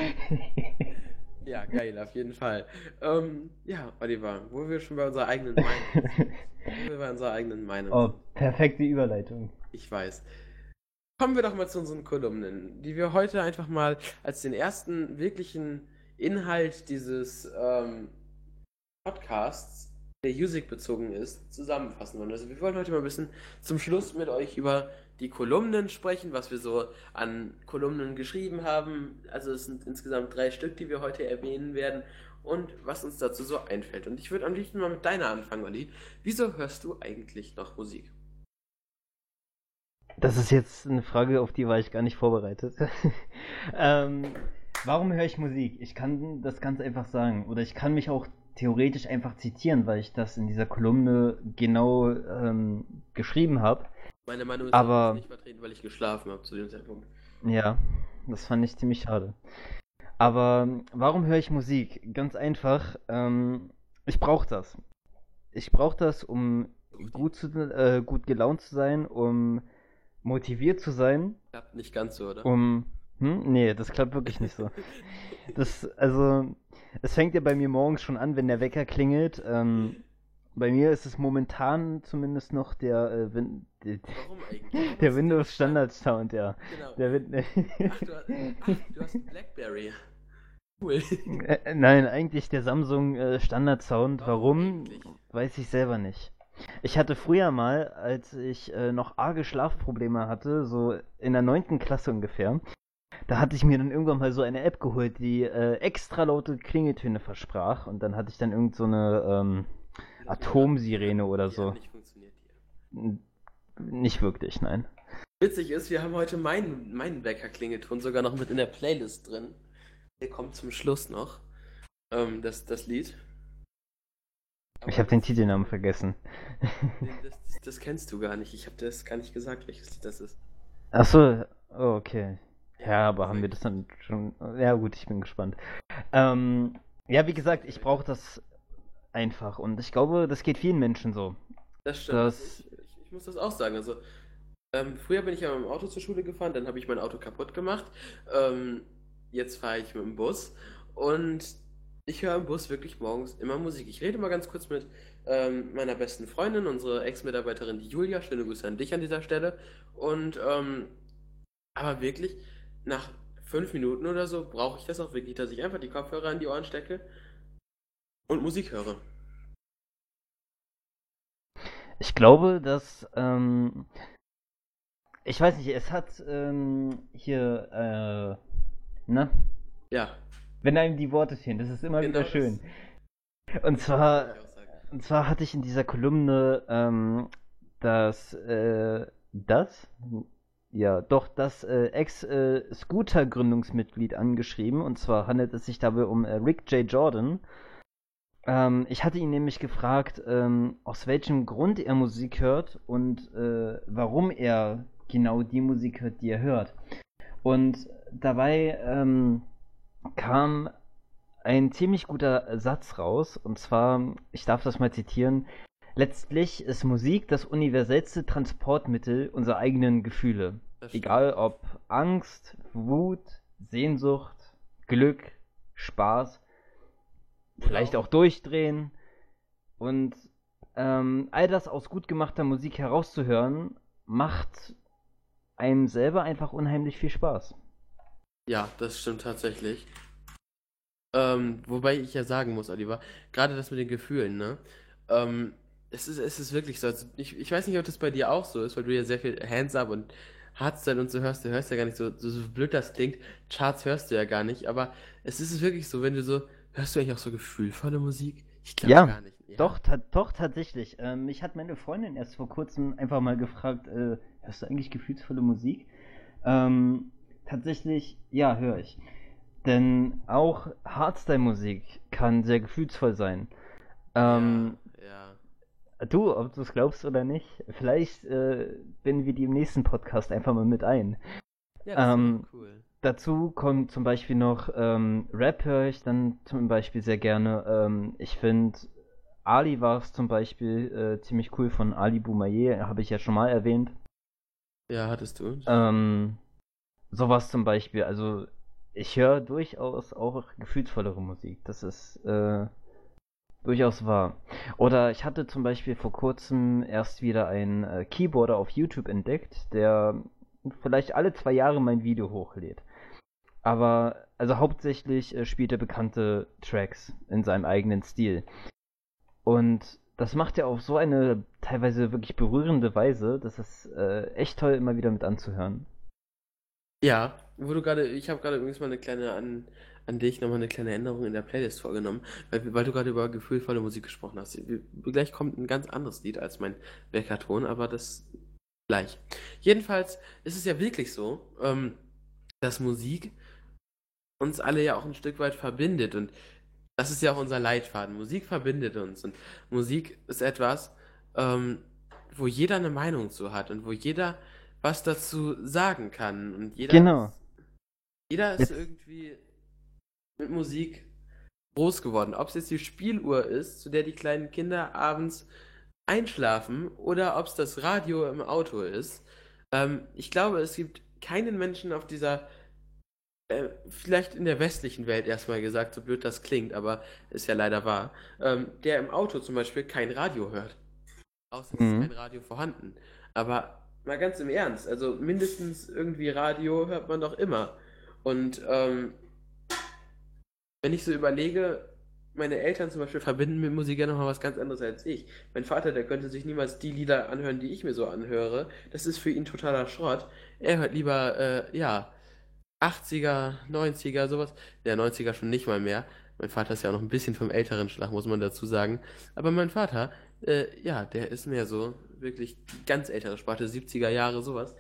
ja, geil, auf jeden Fall. Ähm, ja, Oliver, wo wir schon bei unserer eigenen Meinung sind. Wo wir bei unserer eigenen Meinung oh, perfekte Überleitung. Ich weiß. Kommen wir doch mal zu unseren Kolumnen, die wir heute einfach mal als den ersten wirklichen Inhalt dieses ähm, Podcasts, der Music bezogen ist, zusammenfassen wollen. Also wir wollen heute mal ein bisschen zum Schluss mit euch über die Kolumnen sprechen, was wir so an Kolumnen geschrieben haben. Also es sind insgesamt drei Stück, die wir heute erwähnen werden und was uns dazu so einfällt. Und ich würde am liebsten mal mit deiner anfangen, Olli. Wieso hörst du eigentlich noch Musik? Das ist jetzt eine Frage, auf die war ich gar nicht vorbereitet. ähm, warum höre ich Musik? Ich kann das ganz einfach sagen. Oder ich kann mich auch theoretisch einfach zitieren, weil ich das in dieser Kolumne genau ähm, geschrieben habe. Meine Meinung ist Aber- nicht vertreten, weil ich geschlafen habe zu dem Zeitpunkt. Ja, das fand ich ziemlich schade. Aber warum höre ich Musik? Ganz einfach, ähm, ich brauche das. Ich brauche das, um gut, zu, äh, gut gelaunt zu sein, um motiviert zu sein, Klappt nicht ganz so, oder? um. Hm? Nee, das klappt wirklich nicht so. Das, also, es fängt ja bei mir morgens schon an, wenn der Wecker klingelt. Ähm, bei mir ist es momentan zumindest noch der, äh, Win der, der Windows Standard Sound, ja. Genau. Der Win Ach, du, hast- ach, du hast Blackberry. Cool. Äh, nein, eigentlich der Samsung äh, Standard Sound. Warum Warum? Weiß ich selber nicht. Ich hatte früher mal, als ich äh, noch arge Schlafprobleme hatte, so in der 9. Klasse ungefähr, da hatte ich mir dann irgendwann mal so eine App geholt, die äh, extra laute Klingeltöne versprach und dann hatte ich dann irgend so eine ähm, Atomsirene oder Die so. hat nicht funktioniert hier. Nicht wirklich, nein. Witzig ist, wir haben heute meinen, meinen Wecker-Klingelton sogar noch mit in der Playlist drin. Der kommt zum Schluss noch. Ähm, das, das Lied. Ich habe den Titelnamen vergessen. Das, das, das kennst du gar nicht. Ich habe das gar nicht gesagt, welches das ist. Achso, oh, okay. Ja, aber haben wir das dann schon. Ja, gut, ich bin gespannt. Ähm, ja, wie gesagt, ich brauche das einfach und ich glaube, das geht vielen Menschen so. Das stimmt. Das- ich, ich, ich muss das auch sagen. Also, Ähm, früher bin ich ja mit dem Auto zur Schule gefahren, dann habe ich mein Auto kaputt gemacht. Ähm, jetzt fahre ich mit dem Bus und ich höre im Bus wirklich morgens immer Musik. Ich rede mal ganz kurz mit ähm, meiner besten Freundin, unsere Ex-Mitarbeiterin, die Julia. Schöne Grüße an dich an dieser Stelle. Und ähm, aber wirklich, nach fünf Minuten oder so brauche ich das auch wirklich, dass ich einfach die Kopfhörer in die Ohren stecke und Musik höre. Ich glaube, dass, ähm, ich weiß nicht, es hat ähm, hier, äh, ne? Ja, Wenn einem die Worte fehlen, das ist immer Genau wieder schön. Und zwar, und zwar hatte ich in dieser Kolumne ähm, das, äh, das, ja, doch das äh, Ex-Scooter-Gründungsmitglied angeschrieben. Und zwar handelt es sich dabei um äh, Rick J. Jordan. Ähm, ich hatte ihn nämlich gefragt, ähm, aus welchem Grund er Musik hört und äh, warum er genau die Musik hört, die er hört. Und dabei ähm, kam ein ziemlich guter Satz raus, und zwar, ich darf das mal zitieren, letztlich ist Musik das universellste Transportmittel unserer eigenen Gefühle. Egal ob Angst, Wut, Sehnsucht, Glück, Spaß, vielleicht auch durchdrehen. Und ähm, all das aus gut gemachter Musik herauszuhören, macht einem selber einfach unheimlich viel Spaß. Ja, das stimmt tatsächlich. Ähm, wobei ich ja sagen muss, Oliver, gerade das mit den Gefühlen, ne? Ähm, es ist, es ist wirklich so. Also ich, ich weiß nicht, ob das bei dir auch so ist, weil du ja sehr viel Hands Up und Hardstyle und so hörst. Du hörst ja gar nicht so, so, so blöd das klingt. Charts hörst du ja gar nicht, aber es ist wirklich so, wenn du so, hörst du eigentlich auch so gefühlvolle Musik? Ich glaube Ja, gar nicht. Ja. Doch, ta doch, tatsächlich. Ähm, mich hat meine Freundin erst vor kurzem einfach mal gefragt, äh, hörst du eigentlich gefühlsvolle Musik? Ähm, tatsächlich, ja, höre ich. Denn auch Hardstyle-Musik kann sehr gefühlsvoll sein. Ähm, ja. Du, ob du es glaubst oder nicht, vielleicht äh, binden wir die im nächsten Podcast einfach mal mit ein. Ja, das ähm, cool. Dazu kommt zum Beispiel noch ähm, Rap höre ich dann zum Beispiel sehr gerne. Ähm, ich finde Ali war es zum Beispiel äh, ziemlich cool von Ali Boumaier, habe ich ja schon mal erwähnt. Ja, hattest du. Ähm, sowas zum Beispiel. Also ich höre durchaus auch gefühlsvollere Musik. Das ist äh, durchaus wahr. Oder ich hatte zum Beispiel vor kurzem erst wieder einen äh, Keyboarder auf YouTube entdeckt, der vielleicht alle zwei Jahre mein Video hochlädt. Aber also hauptsächlich äh, spielt er bekannte Tracks in seinem eigenen Stil. Und das macht er auf so eine teilweise wirklich berührende Weise, dass es äh, echt toll immer wieder mit anzuhören. Ja, wo du gerade, ich habe gerade übrigens mal eine kleine an, an dich nochmal eine kleine Änderung in der Playlist vorgenommen, weil, weil du gerade über gefühlvolle Musik gesprochen hast. Gleich kommt ein ganz anderes Lied als mein Weckerton, aber das gleich. Jedenfalls ist es ja wirklich so, ähm, dass Musik uns alle ja auch ein Stück weit verbindet und das ist ja auch unser Leitfaden. Musik verbindet uns und Musik ist etwas, ähm, wo jeder eine Meinung zu hat und wo jeder was dazu sagen kann und jeder Genau. ist, jeder ist Jetzt- irgendwie mit Musik groß geworden. Ob es jetzt die Spieluhr ist, zu der die kleinen Kinder abends einschlafen oder ob es das Radio im Auto ist. Ähm, ich glaube, es gibt keinen Menschen auf dieser äh, vielleicht in der westlichen Welt erstmal gesagt, so blöd das klingt, aber ist ja leider wahr, ähm, der im Auto zum Beispiel kein Radio hört. Außer es Mhm. ist kein Radio vorhanden. Aber mal ganz im Ernst, also mindestens irgendwie Radio hört man doch immer. Und ähm, wenn ich so überlege, meine Eltern zum Beispiel verbinden mit Musik ja nochmal was ganz anderes als ich. Mein Vater, der könnte sich niemals die Lieder anhören, die ich mir so anhöre. Das ist für ihn totaler Schrott. Er hört lieber, äh, ja, 80er, 90er, sowas. Der 90er schon nicht mal mehr. Mein Vater ist ja auch noch ein bisschen vom älteren Schlag, muss man dazu sagen. Aber mein Vater, äh, ja, der ist mehr so wirklich ganz ältere Sparte, 70er Jahre, sowas.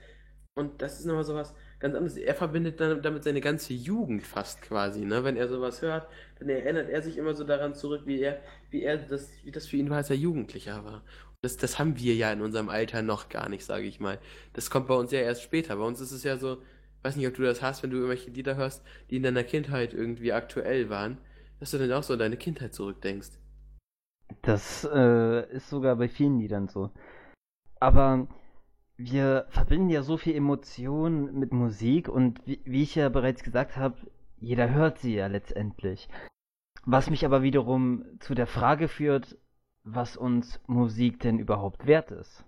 Und das ist nochmal sowas ganz anderes. Er verbindet dann damit seine ganze Jugend fast quasi, ne? Wenn er sowas hört, dann erinnert er sich immer so daran zurück, wie er, wie er das, wie das für ihn war, als er Jugendlicher war. Und das, das haben wir ja in unserem Alter noch gar nicht, sage ich mal. Das kommt bei uns ja erst später. Bei uns ist es ja so, weiß nicht, ob du das hast, wenn du irgendwelche Lieder hörst, die in deiner Kindheit irgendwie aktuell waren, dass du dann auch so an deine Kindheit zurückdenkst. Das äh, ist sogar bei vielen Liedern so. Aber wir verbinden ja so viel Emotion mit Musik und wie, wie ich ja bereits gesagt habe, jeder hört sie ja letztendlich. Was mich aber wiederum zu der Frage führt, was uns Musik denn überhaupt wert ist.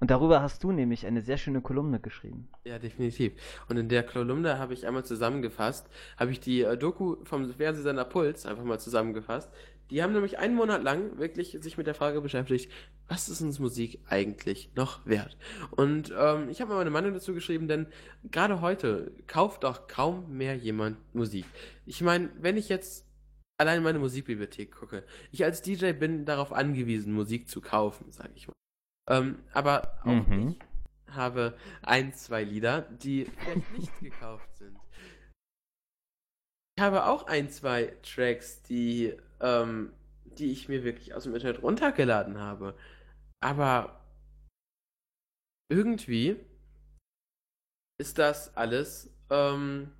Und darüber hast du nämlich eine sehr schöne Kolumne geschrieben. Ja, definitiv. Und in der Kolumne habe ich einmal zusammengefasst, habe ich die äh, Doku vom Fernsehsender Puls einfach mal zusammengefasst. Die haben nämlich einen Monat lang wirklich sich mit der Frage beschäftigt, was ist uns Musik eigentlich noch wert? Und ähm, ich habe mal meine Meinung dazu geschrieben, denn gerade heute kauft doch kaum mehr jemand Musik. Ich meine, wenn ich jetzt allein meine Musikbibliothek gucke, ich als DJ bin darauf angewiesen, Musik zu kaufen, sage ich mal. Ähm, aber auch Mhm. ich habe ein, zwei Lieder, die vielleicht nicht gekauft sind. Ich habe auch ein, zwei Tracks, die, ähm, die ich mir wirklich aus dem Internet runtergeladen habe. Aber irgendwie ist das alles ähm,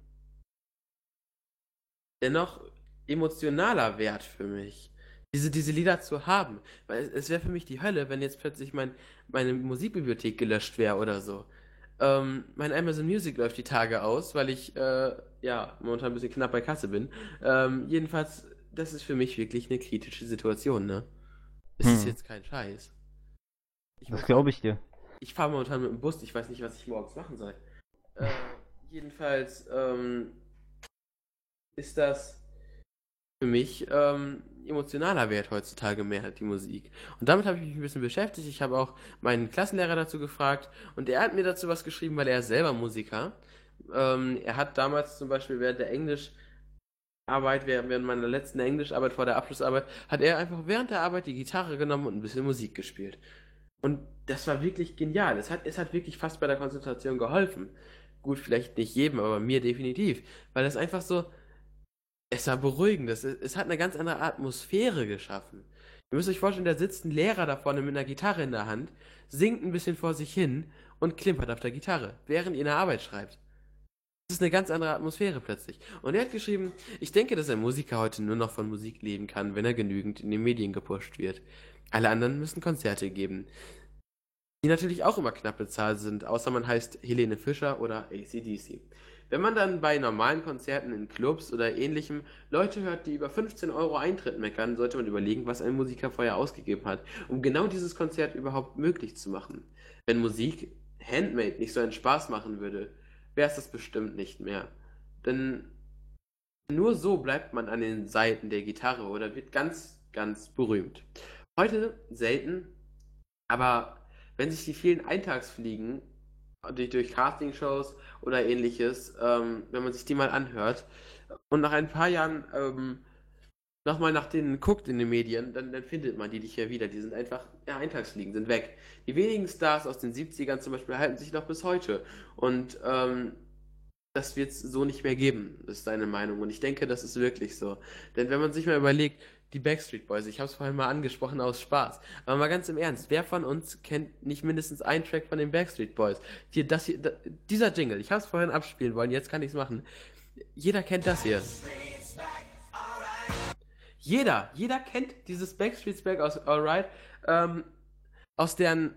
dennoch emotionaler Wert für mich. Diese, diese Lieder zu haben. Weil es, es wäre für mich die Hölle, wenn jetzt plötzlich mein, meine Musikbibliothek gelöscht wäre oder so. Ähm, mein Amazon Music läuft die Tage aus, weil ich äh, ja momentan ein bisschen knapp bei Kasse bin. Ähm, jedenfalls, das ist für mich wirklich eine kritische Situation, ne? Es ist Hm. jetzt kein Scheiß. Ich Das glaube ich dir. ich fahre momentan mit dem Bus, ich weiß nicht, was ich morgens machen soll. Äh, jedenfalls ähm, ist das für mich ähm, emotionaler Wert heutzutage mehr, die Musik. Und damit habe ich mich ein bisschen beschäftigt. Ich habe auch meinen Klassenlehrer dazu gefragt und er hat mir dazu was geschrieben, weil er ist selber Musiker. Ähm, er hat damals zum Beispiel während der Englischarbeit, während meiner letzten Englischarbeit vor der Abschlussarbeit, hat er einfach während der Arbeit die Gitarre genommen und ein bisschen Musik gespielt. Und das war wirklich genial. Es hat, es hat wirklich fast bei der Konzentration geholfen. Gut, vielleicht nicht jedem, aber mir definitiv. Weil das einfach so, es war beruhigend. Es, es hat eine ganz andere Atmosphäre geschaffen. Ihr müsst euch vorstellen, da sitzt ein Lehrer da vorne mit einer Gitarre in der Hand, singt ein bisschen vor sich hin und klimpert auf der Gitarre, während ihr eine Arbeit schreibt. Das ist eine ganz andere Atmosphäre plötzlich. Und er hat geschrieben, ich denke, dass ein Musiker heute nur noch von Musik leben kann, wenn er genügend in den Medien gepusht wird. Alle anderen müssen Konzerte geben. Die natürlich auch immer knapp bezahlt sind, außer man heißt Helene Fischer oder ACDC. Wenn man dann bei normalen Konzerten in Clubs oder ähnlichem Leute hört, die über 15 Euro Eintritt meckern, sollte man überlegen, was ein Musiker vorher ausgegeben hat, um genau dieses Konzert überhaupt möglich zu machen. Wenn Musik handmade nicht so einen Spaß machen würde, wäre es das bestimmt nicht mehr. Denn nur so bleibt man an den Seiten der Gitarre oder wird ganz, ganz berühmt. Heute selten, aber wenn sich die vielen Eintagsfliegen durch, durch Castingshows oder ähnliches, ähm, wenn man sich die mal anhört und nach ein paar Jahren ähm, nochmal nach denen guckt in den Medien, dann, dann findet man die nicht mehr wieder. Die sind einfach, ja, Eintagsfliegen, sind weg. Die wenigen Stars aus den 70ern zum Beispiel halten sich noch bis heute. Und ähm, das wird es so nicht mehr geben, ist seine Meinung. Und ich denke, das ist wirklich so. Denn wenn man sich mal überlegt, die Backstreet Boys, ich habe es vorhin mal angesprochen aus Spaß. Aber mal ganz im Ernst, wer von uns kennt nicht mindestens einen Track von den Backstreet Boys? Hier, das hier, da, dieser Jingle, ich habe es vorhin abspielen wollen, jetzt kann ich es machen. Jeder kennt das hier. Jeder, jeder kennt dieses Backstreet's Back aus Alright, ähm, aus deren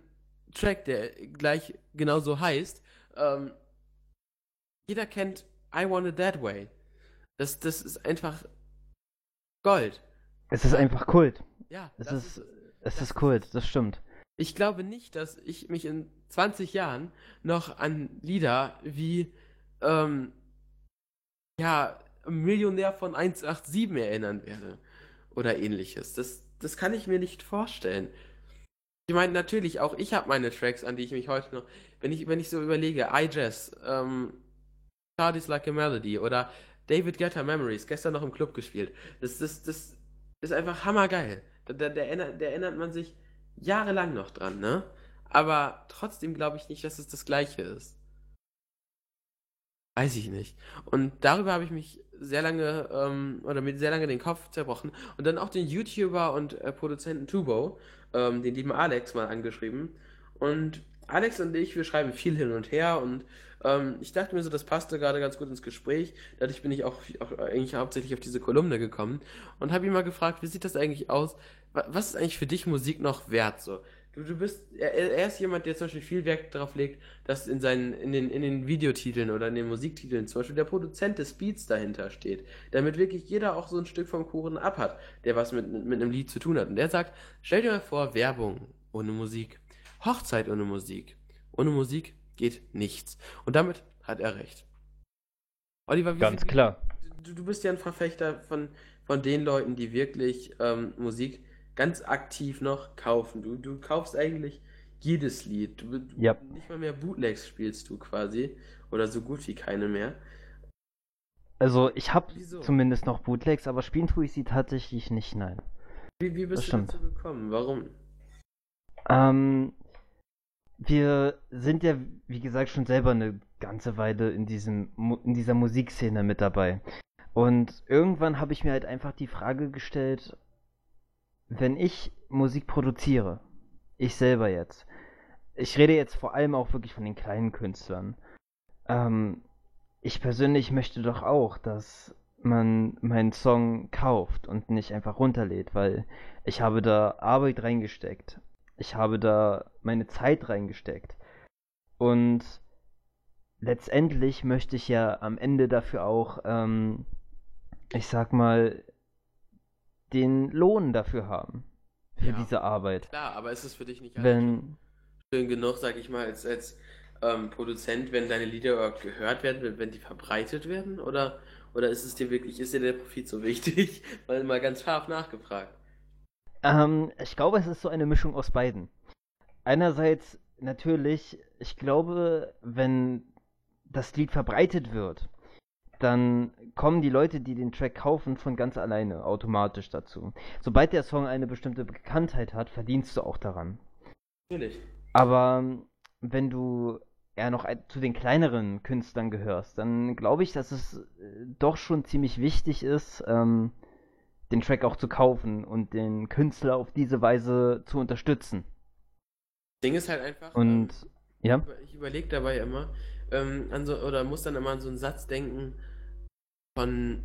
Track, der gleich genauso heißt. Ähm, jeder kennt I Want It That Way. Das, das ist einfach Gold. Es ist einfach Kult. Ja, Es ist, ist, es das ist Kult, das stimmt. ich glaube nicht, dass ich mich in 20 Jahren noch an Lieder wie, ähm, ja, Millionär von 187 erinnern werde. Oder ähnliches. Das, das kann ich mir nicht vorstellen. Ich meine, natürlich, auch ich habe meine Tracks, an die ich mich heute noch, wenn ich, wenn ich so überlege, I Jazz, ähm, Parties Like a Melody oder David Guetta Memories, gestern noch im Club gespielt. Das, das, das ist einfach hammergeil. Da, da, da, erinnert, da erinnert man sich jahrelang noch dran, ne? Aber trotzdem glaube ich nicht, dass es das Gleiche ist. Weiß ich nicht. Und darüber habe ich mich sehr lange, ähm, oder mir sehr lange den Kopf zerbrochen. Und dann auch den YouTuber und äh, Produzenten Tubo, ähm, den lieben Alex, mal angeschrieben. Und Alex und ich, wir schreiben viel hin und her und ähm, ich dachte mir so, das passte gerade ganz gut ins Gespräch. Dadurch bin ich auch, auch eigentlich hauptsächlich auf diese Kolumne gekommen und habe ihn mal gefragt, wie sieht das eigentlich aus? Wa- Was ist eigentlich für dich Musik noch wert? So, Du, du bist, er, er ist jemand, der zum Beispiel viel Wert darauf legt, dass in seinen, in den, in den Videotiteln oder in den Musiktiteln zum Beispiel der Produzent des Beats dahinter steht. Damit wirklich jeder auch so ein Stück vom Kuchen abhat, der was mit, mit einem Lied zu tun hat. Und der sagt, stell dir mal vor, Werbung ohne Musik. Hochzeit ohne Musik. Ohne Musik geht nichts. Und damit hat er recht. Oliver, wie Ganz wie- klar. Du, du bist ja ein Verfechter von, von den Leuten, die wirklich ähm, Musik ganz aktiv noch kaufen. Du, du kaufst eigentlich jedes Lied. Du, du, Ja. Nicht mal mehr Bootlegs spielst du quasi. Oder so gut wie keine mehr. Also ich habe zumindest noch Bootlegs, aber spielen tue ich sie tatsächlich nicht, nein. Wie, wie bist Das du stimmt. dazu gekommen? Warum? Ähm, wir sind ja, wie gesagt, schon selber eine ganze Weile in diesem, in dieser Musikszene mit dabei. Und irgendwann habe ich mir halt einfach die Frage gestellt, wenn ich Musik produziere, ich selber jetzt, ich rede jetzt vor allem auch wirklich von den kleinen Künstlern. Ähm, ich persönlich möchte doch auch, dass man meinen Song kauft und nicht einfach runterlädt, weil ich habe da Arbeit reingesteckt. Ich habe da meine Zeit reingesteckt. Und letztendlich möchte ich ja am Ende dafür auch, ähm, ich sag mal, den Lohn dafür haben. Für Ja. diese Arbeit. Klar, aber ist es für dich nicht Wenn, schön genug, sag ich mal, als, als ähm, Produzent, wenn deine Lieder gehört werden, wenn, wenn die verbreitet werden? Oder, oder ist es dir wirklich, ist dir der Profit so wichtig? Weil mal ganz scharf nachgefragt. Ähm, ich glaube, es ist so eine Mischung aus beiden. Einerseits natürlich, ich glaube, wenn das Lied verbreitet wird, dann kommen die Leute, die den Track kaufen, von ganz alleine automatisch dazu. Sobald der Song eine bestimmte Bekanntheit hat, verdienst du auch daran. Natürlich. Aber wenn du eher noch zu den kleineren Künstlern gehörst, dann glaube ich, dass es äh, doch schon ziemlich wichtig ist, ähm, den Track auch zu kaufen und den Künstler auf diese Weise zu unterstützen. Ding ist halt einfach. Und ja, ähm, ich überlege dabei immer, ähm, so, oder muss dann immer an so einen Satz denken von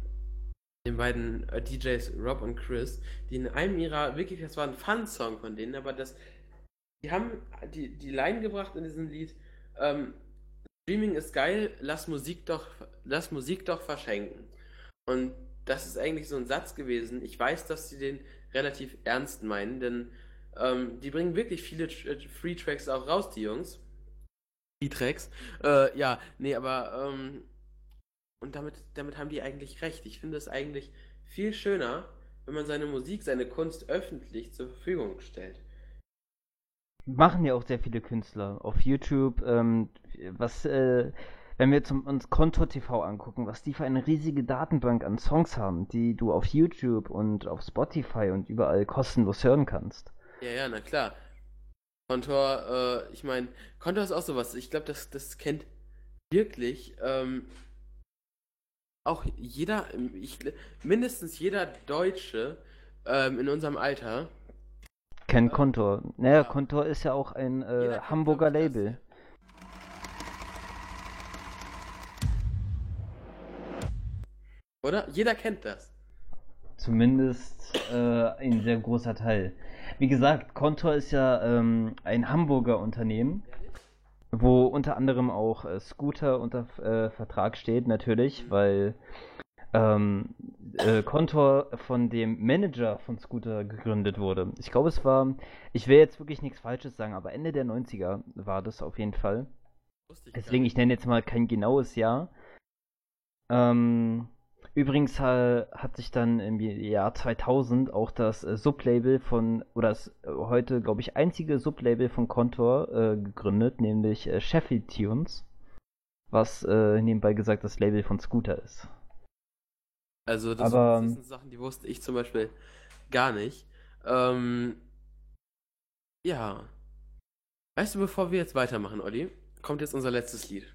den beiden äh, DJs Rob und Chris, die in einem ihrer, wirklich, das war ein Fun-Song von denen, aber das, die haben die, die Line gebracht in diesem Lied, ähm, Streaming ist geil, lass Musik doch, lass Musik doch verschenken. Und das ist eigentlich so ein Satz gewesen. Ich weiß, dass sie den relativ ernst meinen, denn ähm, die bringen wirklich viele äh, Free Tracks auch raus, die Jungs. Free Tracks. Äh, ja, nee, aber ähm, und damit, damit haben die eigentlich recht. Ich finde es eigentlich viel schöner, wenn man seine Musik, seine Kunst öffentlich zur Verfügung stellt. machen ja auch sehr viele Künstler auf YouTube. Ähm, was, äh, wenn wir zum, uns Konto TV angucken, was die für eine riesige Datenbank an Songs haben, die du auf YouTube und auf Spotify und überall kostenlos hören kannst. Ja, ja, na klar. Kontor, äh, ich meine, Kontor ist auch sowas. Ich glaube, das, das kennt wirklich ähm, auch jeder, ich, mindestens jeder Deutsche ähm, in unserem Alter. Kennt Ja. Kontor. Naja, Ja. Kontor ist ja auch ein äh, Hamburger. Label. Oder? Jeder kennt das. Zumindest äh, ein sehr großer Teil. Wie gesagt, Kontor ist ja ähm, ein Hamburger Unternehmen, wo unter anderem auch äh, Scooter unter äh, Vertrag steht, natürlich, weil ähm, äh, Kontor von dem Manager von Scooter gegründet wurde. Ich glaube, es war, ich will jetzt wirklich nichts Falsches sagen, aber Ende der 90er war das auf jeden Fall. Ich Deswegen, ich nenne jetzt mal kein genaues Jahr. Ähm, übrigens äh, hat sich dann im Jahr 2000 auch das äh, Sublabel von, oder das äh, heute, glaube ich, einzige Sublabel von Contour äh, gegründet, nämlich äh, Sheffield Tunes, was äh, nebenbei gesagt das Label von Scooter ist. Also, das, Aber- das sind Sachen, die wusste ich zum Beispiel gar nicht. Ähm, ja. Weißt du, bevor wir jetzt weitermachen, Olli, kommt jetzt unser letztes Lied.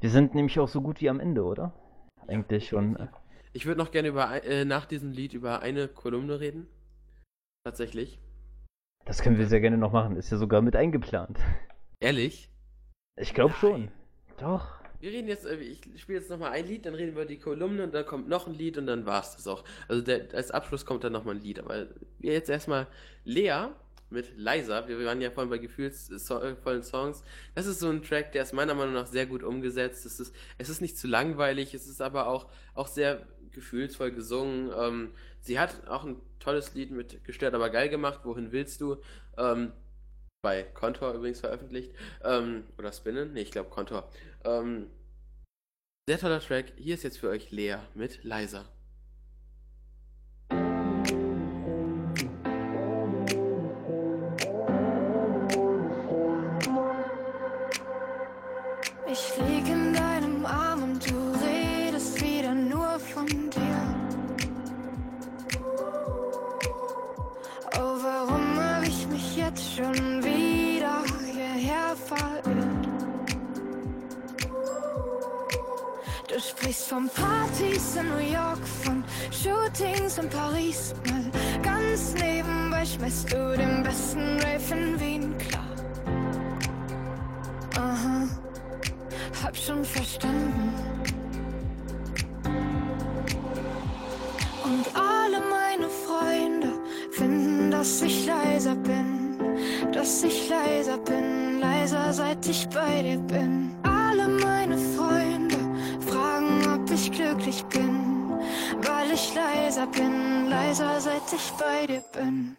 Wir sind nämlich auch so gut wie am Ende, oder? Eigentlich schon. Äh, Ich würde noch gerne über äh, nach diesem Lied über eine Kolumne reden. Tatsächlich. Das können wir sehr gerne noch machen. Ist ja sogar mit eingeplant. Ehrlich? Ich glaube schon. Doch. Wir reden jetzt, äh, ich spiele jetzt nochmal ein Lied, dann reden wir über die Kolumne und dann kommt noch ein Lied und dann war's das auch. Also der, als Abschluss kommt dann nochmal ein Lied. Aber jetzt erstmal Lea mit Leiser. Wir waren ja vorhin bei gefühlsvollen Songs. Das ist so ein Track, der ist meiner Meinung nach sehr gut umgesetzt. Es ist, es ist nicht zu langweilig, es ist aber auch, auch sehr gefühlsvoll gesungen. Ähm, sie hat auch ein tolles Lied mit Gestört aber geil gemacht. Wohin willst du? Ähm, bei Kontor übrigens veröffentlicht. Ähm, oder Spinnen? Nee, ich glaube Kontor. Ähm, sehr toller Track. Hier ist jetzt für euch Lea mit Leiser. Sprichst von Partys in New York, von Shootings in Paris. Mal ganz nebenbei schmeißt du den besten Rave in Wien klar. Aha hab schon verstanden. Und alle meine Freunde finden, dass ich leiser bin, dass ich leiser bin, leiser seit ich bei dir bin. Alle meine Freunde glücklich bin, weil ich leiser bin, leiser seit ich bei dir bin.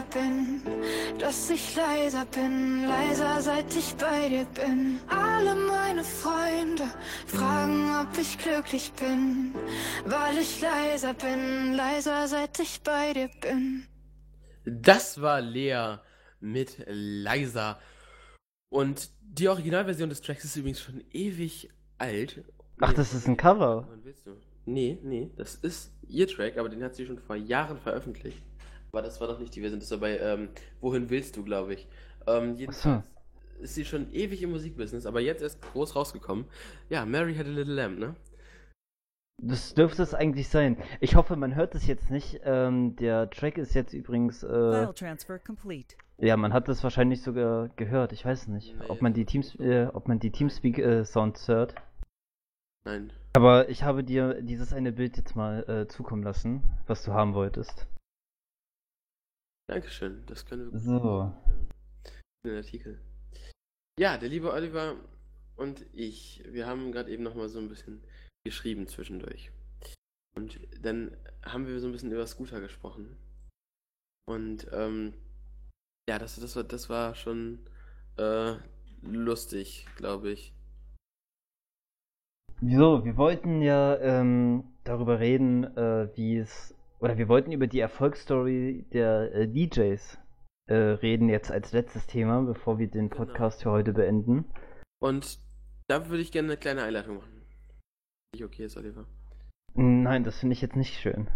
Leiser bin, dass ich leiser bin, leiser seit ich bei dir bin. Alle meine Freunde fragen, ob ich glücklich bin, weil ich leiser bin, leiser seit ich bei dir bin. Das war Lea mit Leiser. Und die Originalversion des Tracks ist übrigens schon ewig alt. Ach, das ist ein Cover. Wann willst du? Nee, nee, das ist ihr Track, aber den hat sie schon vor Jahren veröffentlicht. Aber das war doch nicht die Version, das war bei ähm, Wohin willst du, glaube ich. Ähm, jedenfalls ist sie schon ewig im Musikbusiness, aber jetzt erst groß rausgekommen. Ja, Mary had a little lamb, ne? Das dürfte es eigentlich sein. Ich hoffe, man hört es jetzt nicht. Ähm, der Track ist jetzt übrigens. Äh, File transfer complete. ja, man hat das wahrscheinlich sogar gehört. Ich weiß nicht, Nee. ob man die Teams, äh, ob man die Teamspeak-Sounds hört. Nein. Aber ich habe dir dieses eine Bild jetzt mal äh, zukommen lassen, was du haben wolltest. Dankeschön, das können wir So. den Artikel. Ja, der liebe Oliver und ich, wir haben gerade eben noch mal so ein bisschen geschrieben zwischendurch. Und dann haben wir so ein bisschen über Scooter gesprochen. Und ähm, ja, das, das, war, das war schon äh, lustig, glaube ich. Wieso? Wir wollten ja ähm, darüber reden, äh, wie es. Oder wir wollten über die Erfolgsstory der äh, DJs äh, reden, jetzt als letztes Thema, bevor wir den Genau. Podcast für heute beenden. Und da würde ich gerne eine kleine Einleitung machen. Nicht okay ist, Oliver. Nein, das finde ich jetzt nicht schön.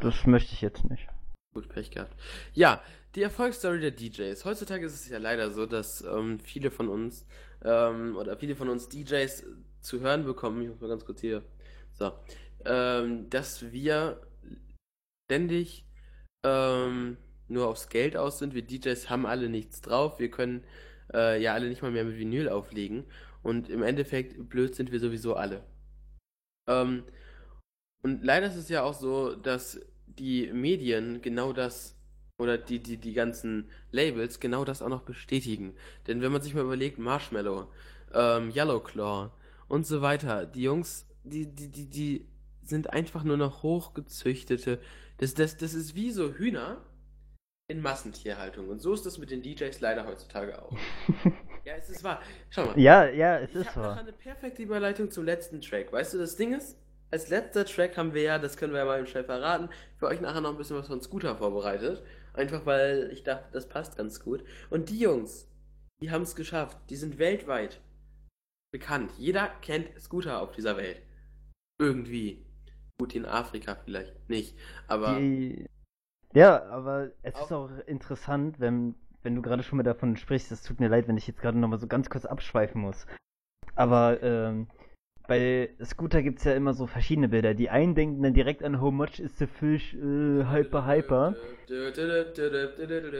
Das möchte ich jetzt nicht. Gut, Pech gehabt. Ja, die Erfolgsstory der DJs. Heutzutage ist es ja leider so, dass ähm, viele von uns ähm, oder viele von uns DJs zu hören bekommen, ich muss mal ganz kurz hier, so, ähm, dass wir ständig ähm, nur aufs Geld aus sind. Wir DJs haben alle nichts drauf. Wir können äh, ja alle nicht mal mehr mit Vinyl auflegen. Und im Endeffekt, blöd sind wir sowieso alle. Ähm, und leider ist es ja auch so, dass die Medien genau das oder die, die, die ganzen Labels genau das auch noch bestätigen. Denn wenn man sich mal überlegt, Marshmallow, ähm, Yellowclaw und so weiter, die Jungs, die, die, die, die sind einfach nur noch hochgezüchtete. Das, das, das ist wie so Hühner in Massentierhaltung. Und so ist das mit den DJs leider heutzutage auch. ja, es ist wahr. Schau mal. Ja, ja, es Ich ist habe noch wahr. eine perfekte Überleitung zum letzten Track. Weißt du, das Ding ist, als letzter Track haben wir ja, das können wir ja mal im Schnell verraten, für euch nachher noch ein bisschen was von Scooter vorbereitet. Einfach weil ich dachte, das passt ganz gut. Und die Jungs, die haben es geschafft. Die sind weltweit bekannt. Jeder kennt Scooter auf dieser Welt. Irgendwie. Gut, in Afrika vielleicht nicht. Aber Die, ja, aber es ist Auch- auch interessant, wenn, wenn du gerade schon mal davon sprichst, es tut mir leid, wenn ich jetzt gerade nochmal so ganz kurz abschweifen muss. Aber ähm, bei Scooter gibt es ja immer so verschiedene Bilder. Die einen denken dann direkt an How much is the fish, äh, hyper, hyper.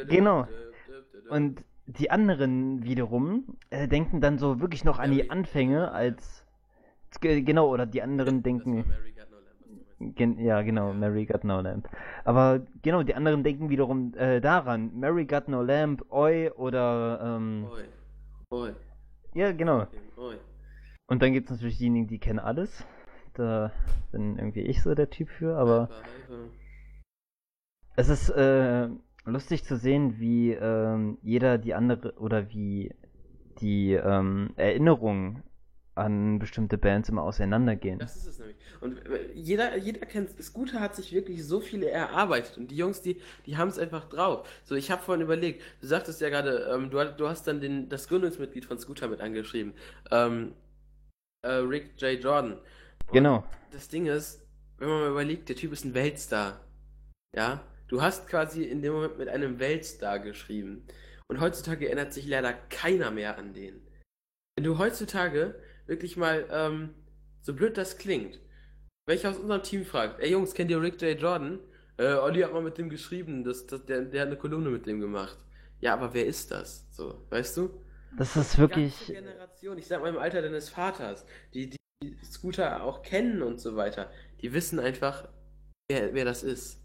Genau. Und die anderen wiederum äh, denken dann so wirklich noch an die. Anfänge als. Ge- Genau, oder die anderen denken. Gen ja, genau, Mary Got No Lamp. Aber genau, die anderen denken wiederum äh, daran. Mary Got No Lamp, Oi oder. Ähm, Oi. Oi. ja, genau. Oi. Und dann gibt es natürlich diejenigen, die kennen alles. Da bin irgendwie ich so der Typ für, aber. Hyper. Es ist äh, lustig zu sehen, wie ähm, jeder die andere oder wie die ähm, Erinnerungen an bestimmte Bands immer auseinandergehen. Das ist es nämlich. Und äh, jeder, jeder kennt Scooter hat sich wirklich so viele erarbeitet und die Jungs, die, die haben es einfach drauf. So, ich habe vorhin überlegt, du sagtest ja gerade, ähm, du, du hast dann den, das Gründungsmitglied von Scooter mit angeschrieben. Ähm, äh, Rick J. Jordan. Und Genau. Das Ding ist, wenn man mal überlegt, der Typ ist ein Weltstar. Ja? Du hast quasi in dem Moment mit einem Weltstar geschrieben. Und heutzutage erinnert sich leider keiner mehr an den. Wenn du heutzutage wirklich mal, ähm, so blöd das klingt, welcher aus unserem Team fragt, ey Jungs, kennt ihr Rick J. Jordan? Äh, Olli hat mal mit dem geschrieben, das, das, der, der hat eine Kolumne mit dem gemacht. Ja, aber wer ist das? So, weißt du? Das ist Die wirklich. ganze Generation, ich sag mal im Alter deines Vaters, die, die Scooter auch kennen und so weiter, die wissen einfach, wer, wer das ist.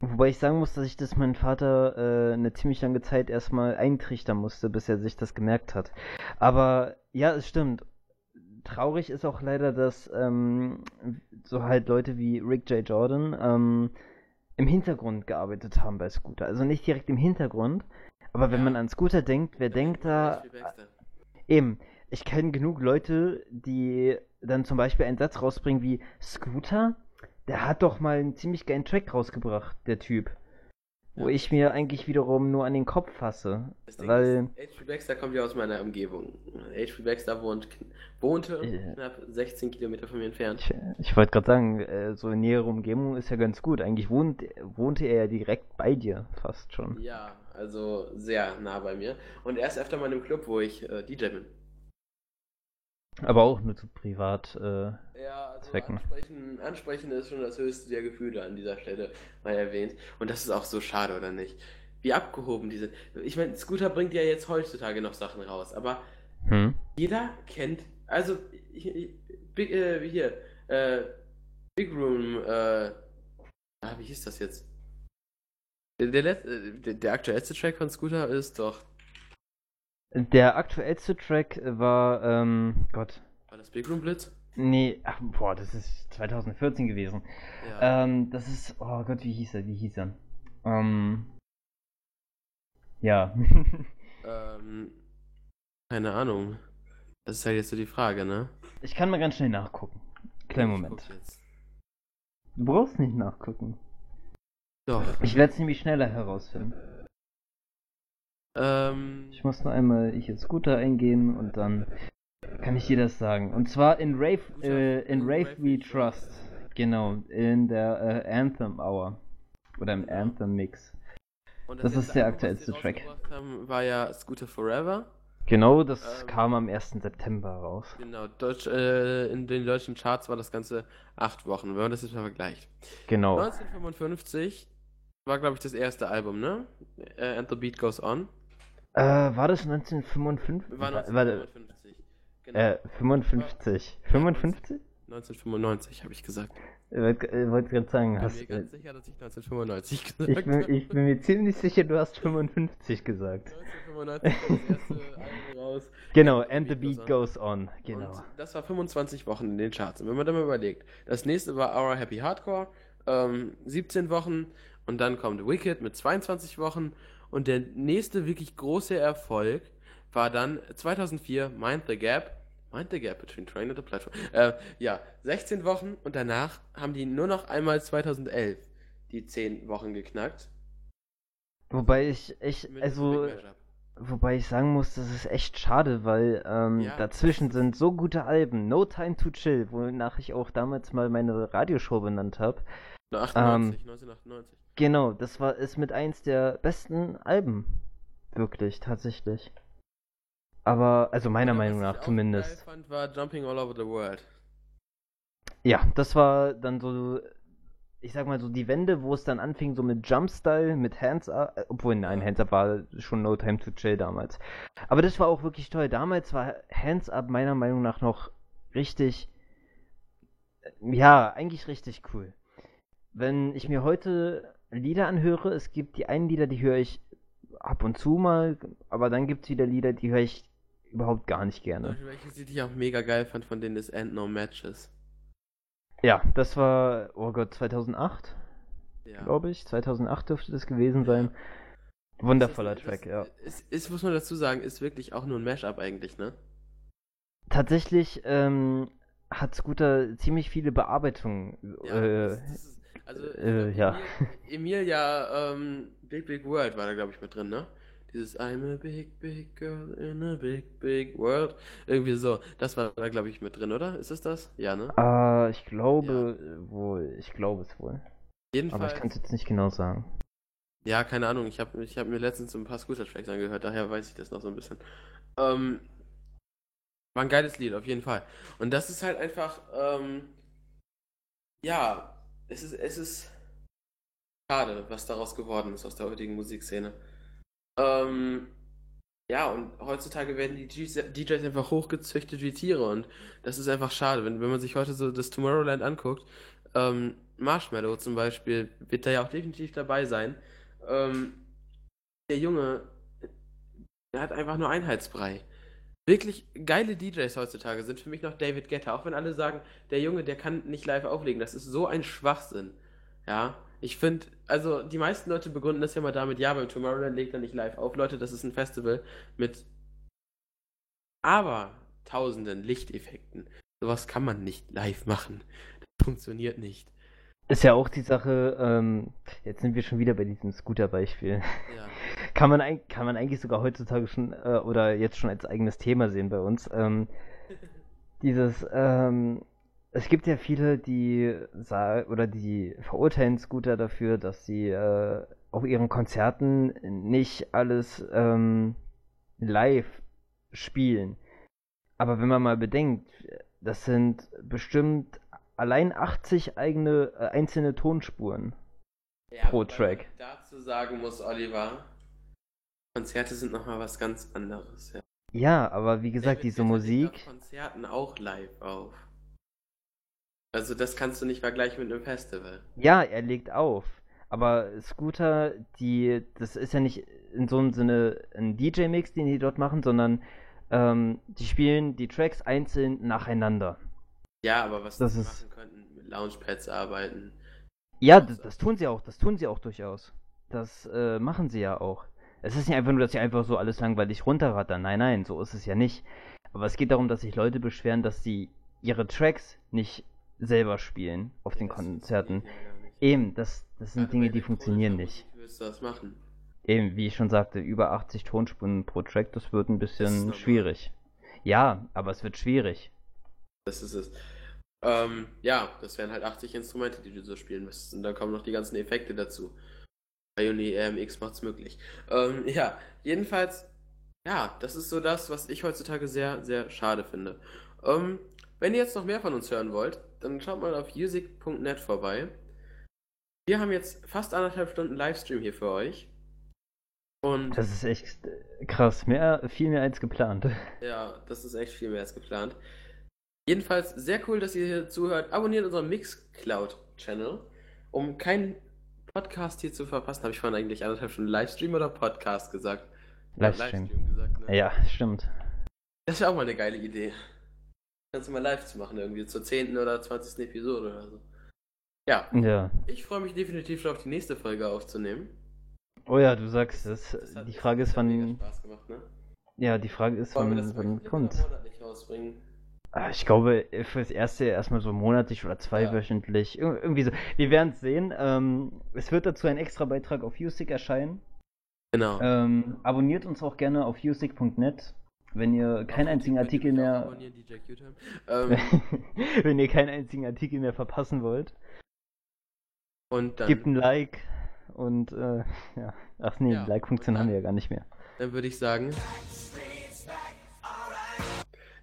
Wobei ich sagen muss, dass ich das meinem Vater äh, eine ziemlich lange Zeit erstmal eintrichtern musste, bis er sich das gemerkt hat. Aber ja, es stimmt. Traurig ist auch leider, dass ähm, so halt Leute wie Rick J. Jordan ähm, im Hintergrund gearbeitet haben bei Scooter. Also nicht direkt im Hintergrund, aber wenn Ja. man an Scooter denkt, wer denkt da. Eben, ich kenne genug Leute, die dann zum Beispiel einen Satz rausbringen wie Scooter, der hat doch mal einen ziemlich geilen Track rausgebracht, der Typ. Wo Ja. ich mir eigentlich wiederum nur an den Kopf fasse. Das Ding Weil, ist, H.P. Baxter kommt ja aus meiner Umgebung. H.P. Baxter wohnt, wohnte Ja. knapp 16 Kilometer von mir entfernt. ich, ich wollte gerade sagen, äh, so in nähere Umgebung ist ja ganz gut. Eigentlich wohnt, wohnte er ja direkt bei dir, fast schon. Ja, also sehr nah bei mir. Und er ist öfter mal in einem Club, wo ich äh, DJ bin. Aber auch nur zu privat. Äh, Ja, also Zwecken. ansprechen, ansprechen ist schon das höchste der Gefühle an dieser Stelle mal erwähnt. Und das ist auch so schade, oder nicht? Wie abgehoben die sind. Ich meine, Scooter bringt ja jetzt heutzutage noch Sachen raus, aber hm? jeder kennt, also hier, Big, äh, hier, äh, Big Room, äh, ah, wie hieß das jetzt? Der, der, der aktuellste Track von Scooter ist doch, Der aktuellste Track war, ähm, Gott. war das Big Room Blitz? Nee, ach, boah, das ist 2014 gewesen. Ja. Ähm, das ist, oh Gott, wie hieß er, wie hieß er? Ähm, ja. Ähm, keine Ahnung. Das ist halt jetzt so die Frage, ne? Ich kann mal ganz schnell nachgucken. Kleinen Ich Moment. Du brauchst nicht nachgucken. Doch. Ich werde es nämlich schneller herausfinden. Ähm, Ich muss nur einmal hier Scooter eingehen und dann kann ich dir das sagen. Und zwar in Rave, äh, in Rave We Trust. Genau, in der äh, Anthem Hour. Oder im Anthem Mix. und das ist der aktuellste Track. Haben, war ja Scooter Forever. Genau, das Ähm. kam am 1. September raus. Genau, Deutsch, äh, in den deutschen Charts war das Ganze acht Wochen, wenn man das jetzt mal vergleicht. Genau. 1955 war, glaube ich, das erste Album, ne? Äh, And the Beat Goes On. Äh, war das 1955? War Warte, 1955. Genau. äh, 55. 55? 1995, habe ich gesagt. Ich wollte äh, gerade sagen, Ich bin hast, mir ganz sicher, dass ich 1995 gesagt ich, bin, habe. ich bin mir ziemlich sicher, du hast 55 gesagt. 1995 kam das erste Album raus. Genau, And the and the Beat beat Goes goes on. Genau. Und das war 25 Wochen in den Charts. Und wenn man dann mal überlegt, das nächste war Our Happy Hardcore, ähm, 17 Wochen. Und dann kommt Wicked mit 22 Wochen. Und der nächste wirklich große Erfolg war dann 2004 Mind the Gap. Mind the Gap between Train and the Platform. Äh, ja, 16 Wochen. Und danach haben die nur noch einmal 2011 die 10 Wochen geknackt. Wobei ich, ich, also, wobei ich sagen muss, das ist echt schade, weil ähm, Ja. dazwischen sind so gute Alben. No Time to Chill, wonach ich auch damals mal meine Radioshow benannt habe. 98, 1998. Genau, das war ist mit eins der besten Alben. Wirklich, tatsächlich. Aber, also meiner Oder Meinung was nach ich zumindest. Geil fand, war Jumping All Over the World. Ja, das war dann so, ich sag mal so die Wende, wo es dann anfing, so mit Jumpstyle, mit Hands Up, äh, obwohl nein, Ja. Hands Up war schon No Time to Chill damals. Aber das war auch wirklich toll. Damals war Hands Up meiner Meinung nach noch richtig, ja, eigentlich richtig cool. Wenn ich mir heute Lieder anhöre, es gibt die einen Lieder, die höre ich ab und zu mal, aber dann gibt es wieder Lieder, die höre ich überhaupt gar nicht gerne. Welches Lied ich auch mega geil fand von denen ist End No Matches. Ja, das war, oh Gott, 2008? Ja. glaube ich. 2008 dürfte das gewesen sein. Wundervoller Das ist- Track, das ja. Ist, ist, muss man dazu sagen, ist wirklich auch nur ein Mashup eigentlich, ne? Tatsächlich ähm, hat Scooter ziemlich viele Bearbeitungen. Ja, äh, das, das also, äh, glaub, ja. Emil, Emil ja, ähm, Big Big World war da, glaube ich, mit drin, ne? Dieses I'm a big, big girl in a big, big world. Irgendwie so. Das war da, glaube ich, mit drin, oder? Ist es das? Ja, ne? äh, ich glaube äh, wohl, ich glaube es wohl. Aber Jedenfalls. ich kann es jetzt nicht genau sagen. Ja, keine Ahnung. Ich habe ich hab mir letztens so ein paar Scooter-Tracks angehört, daher weiß ich das noch so ein bisschen. Ähm, war ein geiles Lied, auf jeden Fall. Und das ist halt einfach, ähm, ja, es ist, es ist schade, was daraus geworden ist aus der heutigen Musikszene. Ähm, ja, und heutzutage werden die DJs einfach hochgezüchtet wie Tiere und das ist einfach schade. Wenn, wenn man sich heute so das Tomorrowland anguckt, ähm, Marshmallow zum Beispiel wird da ja auch definitiv dabei sein. Ähm, der Junge, der hat einfach nur Einheitsbrei. Wirklich geile DJs heutzutage sind für mich noch David Guetta, auch wenn alle sagen, der Junge, der kann nicht live auflegen. Das ist so ein Schwachsinn. Ja, ich finde, also die meisten Leute begründen das ja mal damit, ja, beim Tomorrowland legt er nicht live auf. Leute, das ist ein Festival mit aber tausenden Lichteffekten. Sowas kann man nicht live machen. Das funktioniert nicht. Ist ja auch die Sache, ähm, jetzt sind wir schon wieder bei diesem Scooter-Beispiel. Ja. Kann man, kann man eigentlich sogar heutzutage schon äh, oder jetzt schon als eigenes Thema sehen bei uns. Ähm, dieses, ähm, es gibt ja viele, die sagen oder die verurteilen Scooter dafür, dass sie äh, auf ihren Konzerten nicht alles ähm, live spielen. Aber wenn man mal bedenkt, das sind bestimmt allein 80 eigene äh, einzelne Tonspuren. Ja, Pro Track. Dazu sagen muss, Oliver, Konzerte sind nochmal was ganz anderes. Ja. Ja, aber wie gesagt, diese Musik. Konzerten auch live auf. Also das kannst du nicht vergleichen mit einem Festival. Ja, er legt auf. Aber Scooter, die, das ist ja nicht in so einem Sinne ein DJ-Mix, den die dort machen, sondern ähm, die spielen die Tracks einzeln nacheinander. Ja, aber was Das die ist- machen könnten, mit Launchpads arbeiten. Ja, das, das tun sie auch, das tun sie auch durchaus. Das äh, machen sie ja auch. Es ist nicht einfach nur, dass sie einfach so alles langweilig runterrattern. Nein, nein, so ist es ja nicht. Aber es geht darum, dass sich Leute beschweren, dass sie ihre Tracks nicht selber spielen auf den Das Konzerten. nicht. Eben, das, das sind Gerade Dinge, die funktionieren nicht. Willst du das machen? Eben, wie ich schon sagte, über 80 Tonspuren pro Track, das wird ein bisschen schwierig. Ja, aber es wird schwierig. Das ist es. Ähm, ja, das wären halt 80 Instrumente, die du so spielen müsstest. Und dann kommen noch die ganzen Effekte dazu. Uni RMX macht's möglich. Ähm, ja, jedenfalls, ja, das ist so das, was ich heutzutage sehr, sehr schade finde. Ähm, wenn ihr jetzt noch mehr von uns hören wollt, dann schaut mal auf music.net vorbei. Wir haben jetzt fast anderthalb Stunden Livestream hier für euch. Und Das ist echt krass. Mehr, viel mehr als geplant. Ja, das ist echt viel mehr als geplant. Jedenfalls sehr cool, dass ihr hier zuhört. Abonniert unseren Mixcloud-Channel, um keinen Podcast hier zu verpassen. Habe ich vorhin eigentlich anderthalb Stunden Livestream oder Podcast gesagt? Ja, Livestream. gesagt, ne? Ja, stimmt. Das wäre auch mal eine geile Idee. Kannst du mal live zu machen, irgendwie zur 10. oder 20. Episode oder so. Ja, Ja. ich freue mich definitiv schon auf die nächste Folge aufzunehmen. Oh ja, du sagst es. Die Frage ist, wann. Spaß gemacht, ne? Ja, die Frage ist, Wollen wir wann, das wann kommt. oder monatlich rausbringen? Ah, Ich glaube, fürs erste erstmal so monatlich oder zweiwöchentlich. Ir Irgendwie so. Wir werden es sehen. Ähm, es wird dazu ein extra Beitrag auf Usick erscheinen. Genau. Ähm, abonniert uns auch gerne auf usick.net, wenn ihr keinen einzigen Artikel mehr. DJ Q-Time. Ähm, wenn ihr keinen einzigen Artikel mehr verpassen wollt. und dann, Gebt ein Like und äh, ja. Ach nee, Ja, Like-Funktion haben wir ja gar nicht mehr. dann würde ich sagen.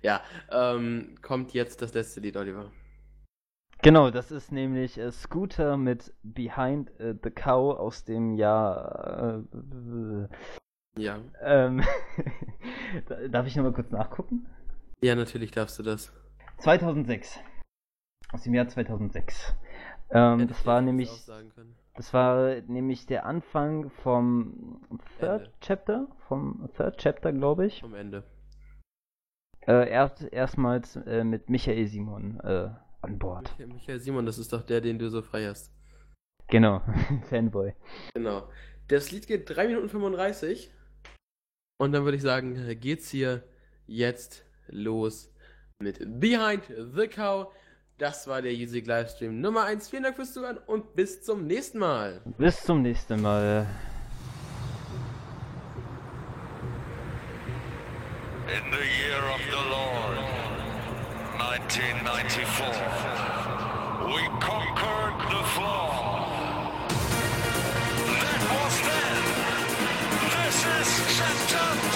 Ja, ähm, kommt jetzt das letzte Lied, Oliver. Genau, das ist nämlich äh, Scooter mit Behind äh, the Cow aus dem Jahr. Äh, Ja. ähm, Darf ich nochmal kurz nachgucken? Ja, natürlich darfst du das. 2006. Aus dem Jahr 2006. Ähm, das war nämlich, das war nämlich der Anfang vom Third Ende. Chapter, vom Third Chapter, glaube ich. Vom Ende. Äh, erst, erstmals äh, mit Michael Simon äh, an Bord. Michael, Michael Simon, das ist doch der, den du so frei hast. Genau, Fanboy. Genau. Das Lied geht 3 Minuten 35. Und dann würde ich sagen, geht's hier jetzt los mit Behind the Cow. Das war der Music Livestream Nummer 1. Vielen Dank fürs Zuhören und bis zum nächsten Mal. Bis zum nächsten Mal. In the year of the Lord, 1994, we conquered the floor. That was then. This is chapter